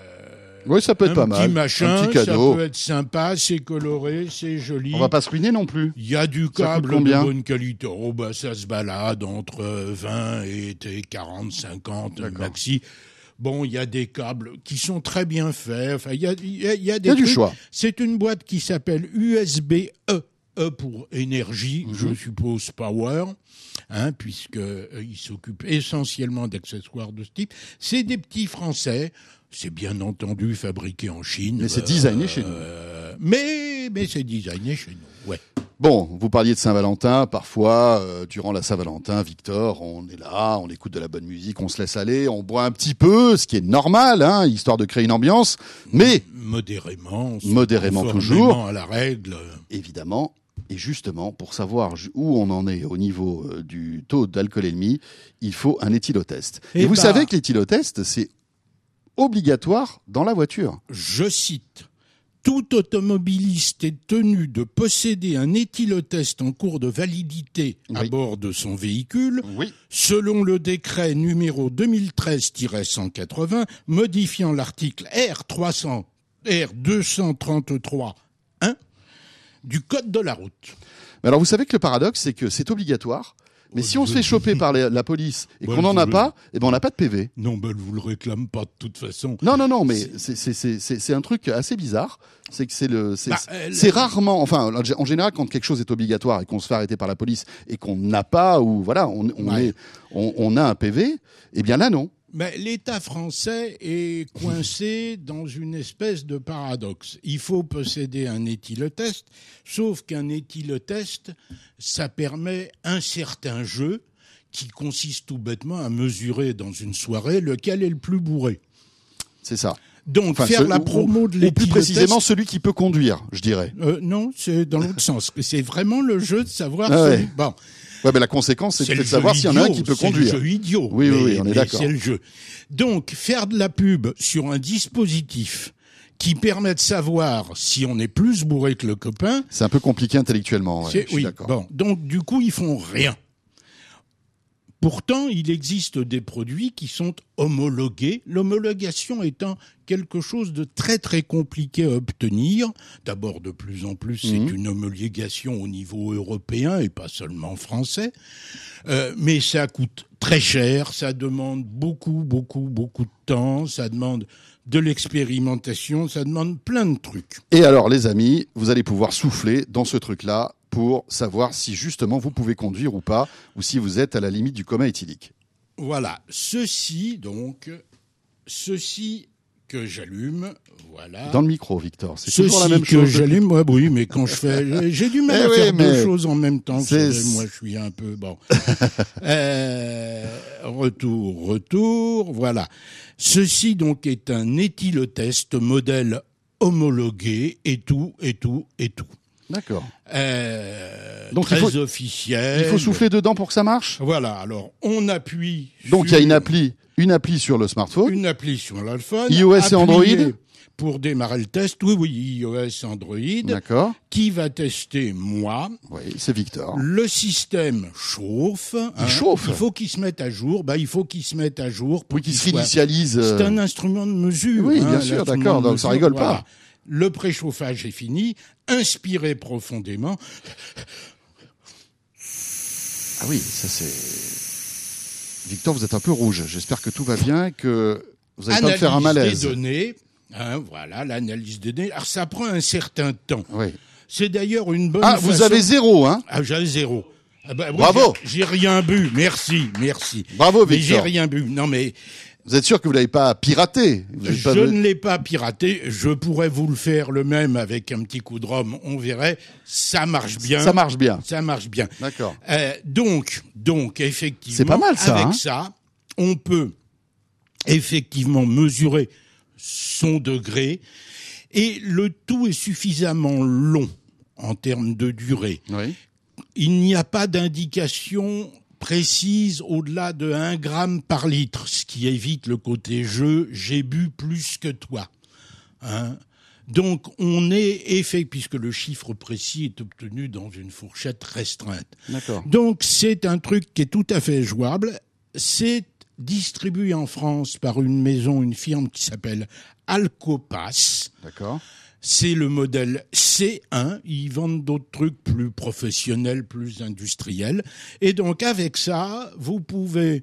Oui, ça peut être un pas petit mal. machin, un petit cadeau. ça peut être sympa, c'est coloré, c'est joli. On va pas se ruiner non plus. Il y a du câble de bonne qualité. Oh, bah, ça se balade entre euh, 20 et et 40, 50 D'accord. maxi. Bon, il y a des câbles qui sont très bien faits. Enfin, il y a, il y a, il y a des Il y a du choix. C'est une boîte qui s'appelle USB-E. E pour énergie, Mhm. je suppose power, hein, puisque euh, s'occupe essentiellement d'accessoires de ce type. C'est des petits Français. C'est bien entendu fabriqué en Chine. Mais c'est designé chez nous. Euh, Mais, mais c'est designé chez nous, ouais. Bon, vous parliez de Saint-Valentin. Parfois, euh, durant la Saint-Valentin, Victor, on est là, on écoute de la bonne musique, on se laisse aller, on boit un petit peu, ce qui est normal, hein, histoire de créer une ambiance. Mais, modérément, Modérément toujours. à la règle. évidemment, et justement, pour savoir où on en est au niveau euh, du taux d'alcoolémie, il faut un éthylotest. Et, Eh vous ben- savez que l'éthylotest, c'est obligatoire dans la voiture. Je cite. Tout automobiliste est tenu de posséder un éthylotest en cours de validité à bord de son véhicule, Oui. selon le décret numéro 2013-180 modifiant l'article R300, R233 1 du Code de la route. Alors, vous savez que le paradoxe, c'est que c'est obligatoire. Mais si on se fait choper par la police et Ouais, qu'on n'en a pas, eh ben on n'a pas de PV. Non, ben, elle vous le réclame pas de toute façon. Non, non, non, mais c'est un truc assez bizarre. C'est que c'est le, c'est Bah, elle- rarement, enfin, en général, quand quelque chose est obligatoire et qu'on se fait arrêter par la police et qu'on n'a pas ou voilà, on, on Ouais. est, on, on a un PV, eh bien là non. Mais l'État français est coincé dans une espèce de paradoxe. Il faut posséder un éthylotest, sauf qu'un éthylotest, ça permet un certain jeu qui consiste tout bêtement à mesurer dans une soirée lequel est le plus bourré. C'est ça. Donc Enfin, faire ce- la ou- promo de Ou plus l'éthylotest... précisément celui qui peut conduire, je dirais. Euh, non, c'est dans l'autre *laughs* sens. C'est vraiment le jeu de savoir... Ah ouais. Bon, Ouais, mais la conséquence, c'est C'est de savoir s'il y en a un qui peut c'est conduire. le jeu idiot. Oui, oui, mais- oui, on est d'accord. C'est le jeu. Donc, faire de la pub sur un dispositif qui permet de savoir si on est plus bourré que le copain, C'est un peu compliqué intellectuellement. ouais, c'est je suis oui. d'accord. Bon, donc du coup, ils font rien. Pourtant, il existe des produits qui sont homologués, l'homologation étant quelque chose de très très compliqué à obtenir. D'abord, de plus en plus, c'est Mhm. une homologation au niveau européen et pas seulement français. Euh, mais ça coûte très cher, ça demande beaucoup, beaucoup, beaucoup de temps, ça demande de l'expérimentation, ça demande plein de trucs. Et alors, les amis, vous allez pouvoir souffler dans ce truc-là pour savoir si justement vous pouvez conduire ou pas, ou si vous êtes à la limite du coma éthylique. Voilà, ceci donc, ceci que j'allume, voilà. Dans le micro, Victor. C'est toujours la même que chose. j'allume, moi, oui, mais quand je fais, j'ai du *laughs* mal Eh à oui, faire deux choses en même temps. moi, je suis un peu bon. *laughs* Euh, retour, retour, voilà. Ceci donc est un éthylotest modèle homologué et tout, et tout, et tout. D'accord. Euh, Donc, il très faut- officiel. Il faut souffler dedans pour que ça marche? Voilà, alors on appuie. Donc, il y a une appli, une appli sur le smartphone. une appli sur l'iPhone. iOS et Android Pour démarrer le test, oui, oui, iOS, Android, D'accord. qui va tester moi? Oui, c'est Victor. Le système chauffe. hein. chauffe Il faut qu'il se mette à jour. Bah, il faut qu'il se mette à jour. Pour Oui, qui qu'il se soit- réinitialise. euh, C'est un instrument de mesure. Oui, hein, bien sûr, d'accord, donc ça rigole pas. Le préchauffage est fini. Inspirez profondément. Ah oui, ça c'est. Victor, vous êtes un peu rouge. J'espère que tout va bien, que vous allez pas me faire un malaise. des données. hein, voilà, l'analyse des données. Alors, ça prend un certain temps. Oui. C'est d'ailleurs une bonne Ah, vous avez zéro, hein Ah, j'ai zéro. Ah bah Bravo. j'ai- rien bu. Merci, merci. Bravo, Mais j'ai Victor. rien bu. Non, mais Vous êtes sûr que vous l'avez pas piraté? Vous je pas- ne l'ai pas piraté. Je pourrais vous le faire le même avec un petit coup de rhum. On verrait. Ça marche bien. Ça marche bien. Ça marche bien. D'accord. Euh, donc, donc effectivement, C'est pas mal, ça, Avec hein? ça, on peut effectivement mesurer son degré et le tout est suffisamment long en termes de durée. Oui. Il n'y a pas d'indication précise au-delà de 1 gramme par litre, ce qui évite le côté jeu, j'ai bu plus que toi. Hein donc on est effet puisque le chiffre précis est obtenu dans une fourchette restreinte. D'accord. Donc c'est un truc qui est tout à fait jouable. C'est distribué en France par une maison, une firme qui s'appelle Alcopass. D'accord. C'est le modèle C1. Ils vendent d'autres trucs plus professionnels, plus industriels. Et donc avec ça, vous pouvez,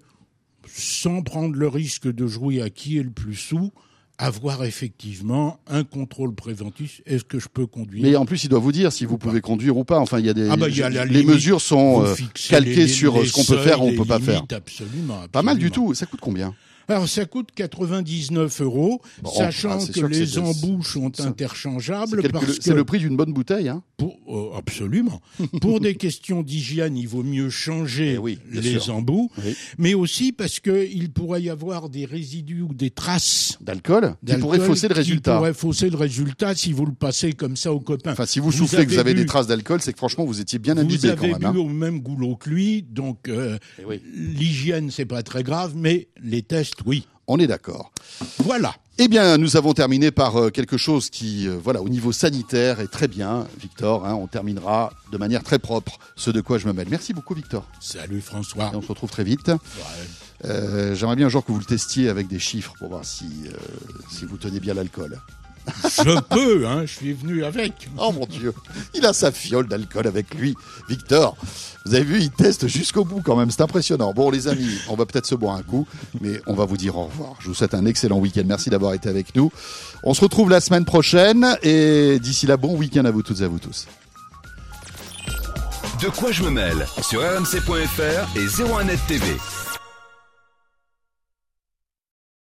sans prendre le risque de jouer à qui est le plus sous, avoir effectivement un contrôle préventif. Est-ce que je peux conduire? Mais en plus, il doit vous dire si vous pouvez conduire ou pas. Enfin, il y a des. Ah bah, y a les limite. mesures sont euh, calquées les- sur les ce qu'on peut faire ou on peut pas faire. Absolument, Pas mal du tout. Ça coûte combien? Alors ça coûte 99 euros, Bon, sachant ah, c'est que les embouches sont interchangeables C'est le- prix d'une bonne bouteille. Hein pour, euh, absolument *laughs* pour des questions d'hygiène, il vaut mieux changer Eh oui, les sûr. embouts, Oui. mais aussi parce que il pourrait y avoir des résidus ou des traces D'alcool qui pourrait fausser le qui résultat. pourraient fausser le résultat si vous le passez comme ça aux copains. Enfin, si vous soufflez que vous avez avez des traces d'alcool, c'est que franchement, vous étiez bien vous imbibé avez quand même. bu hein. au même goulot que lui, donc euh, Eh oui. l'hygiène c'est pas très grave, mais les tests oui. On est d'accord. Voilà. Eh bien, nous avons terminé par euh, quelque chose qui, euh, voilà, au niveau sanitaire est très bien, Victor. hein, on terminera de manière très propre ce de quoi je me mêle. Merci beaucoup, Victor. Salut François. Et on se retrouve très vite. Euh, J'aimerais bien un jour que vous le testiez avec des chiffres pour voir si, euh, si vous tenez bien l'alcool. Je peux, hein, je suis venu avec. Oh mon Dieu, il a sa fiole d'alcool avec lui. Victor, vous avez vu, il teste jusqu'au bout quand même, c'est impressionnant. Bon les amis, on va peut-être se boire un coup, mais on va vous dire au revoir. Je vous souhaite un excellent week-end, merci d'avoir été avec nous. On se retrouve la semaine prochaine et d'ici là, bon week-end à vous toutes et à vous tous. De quoi je me mêle? Sur rmc.fr et 01net TV.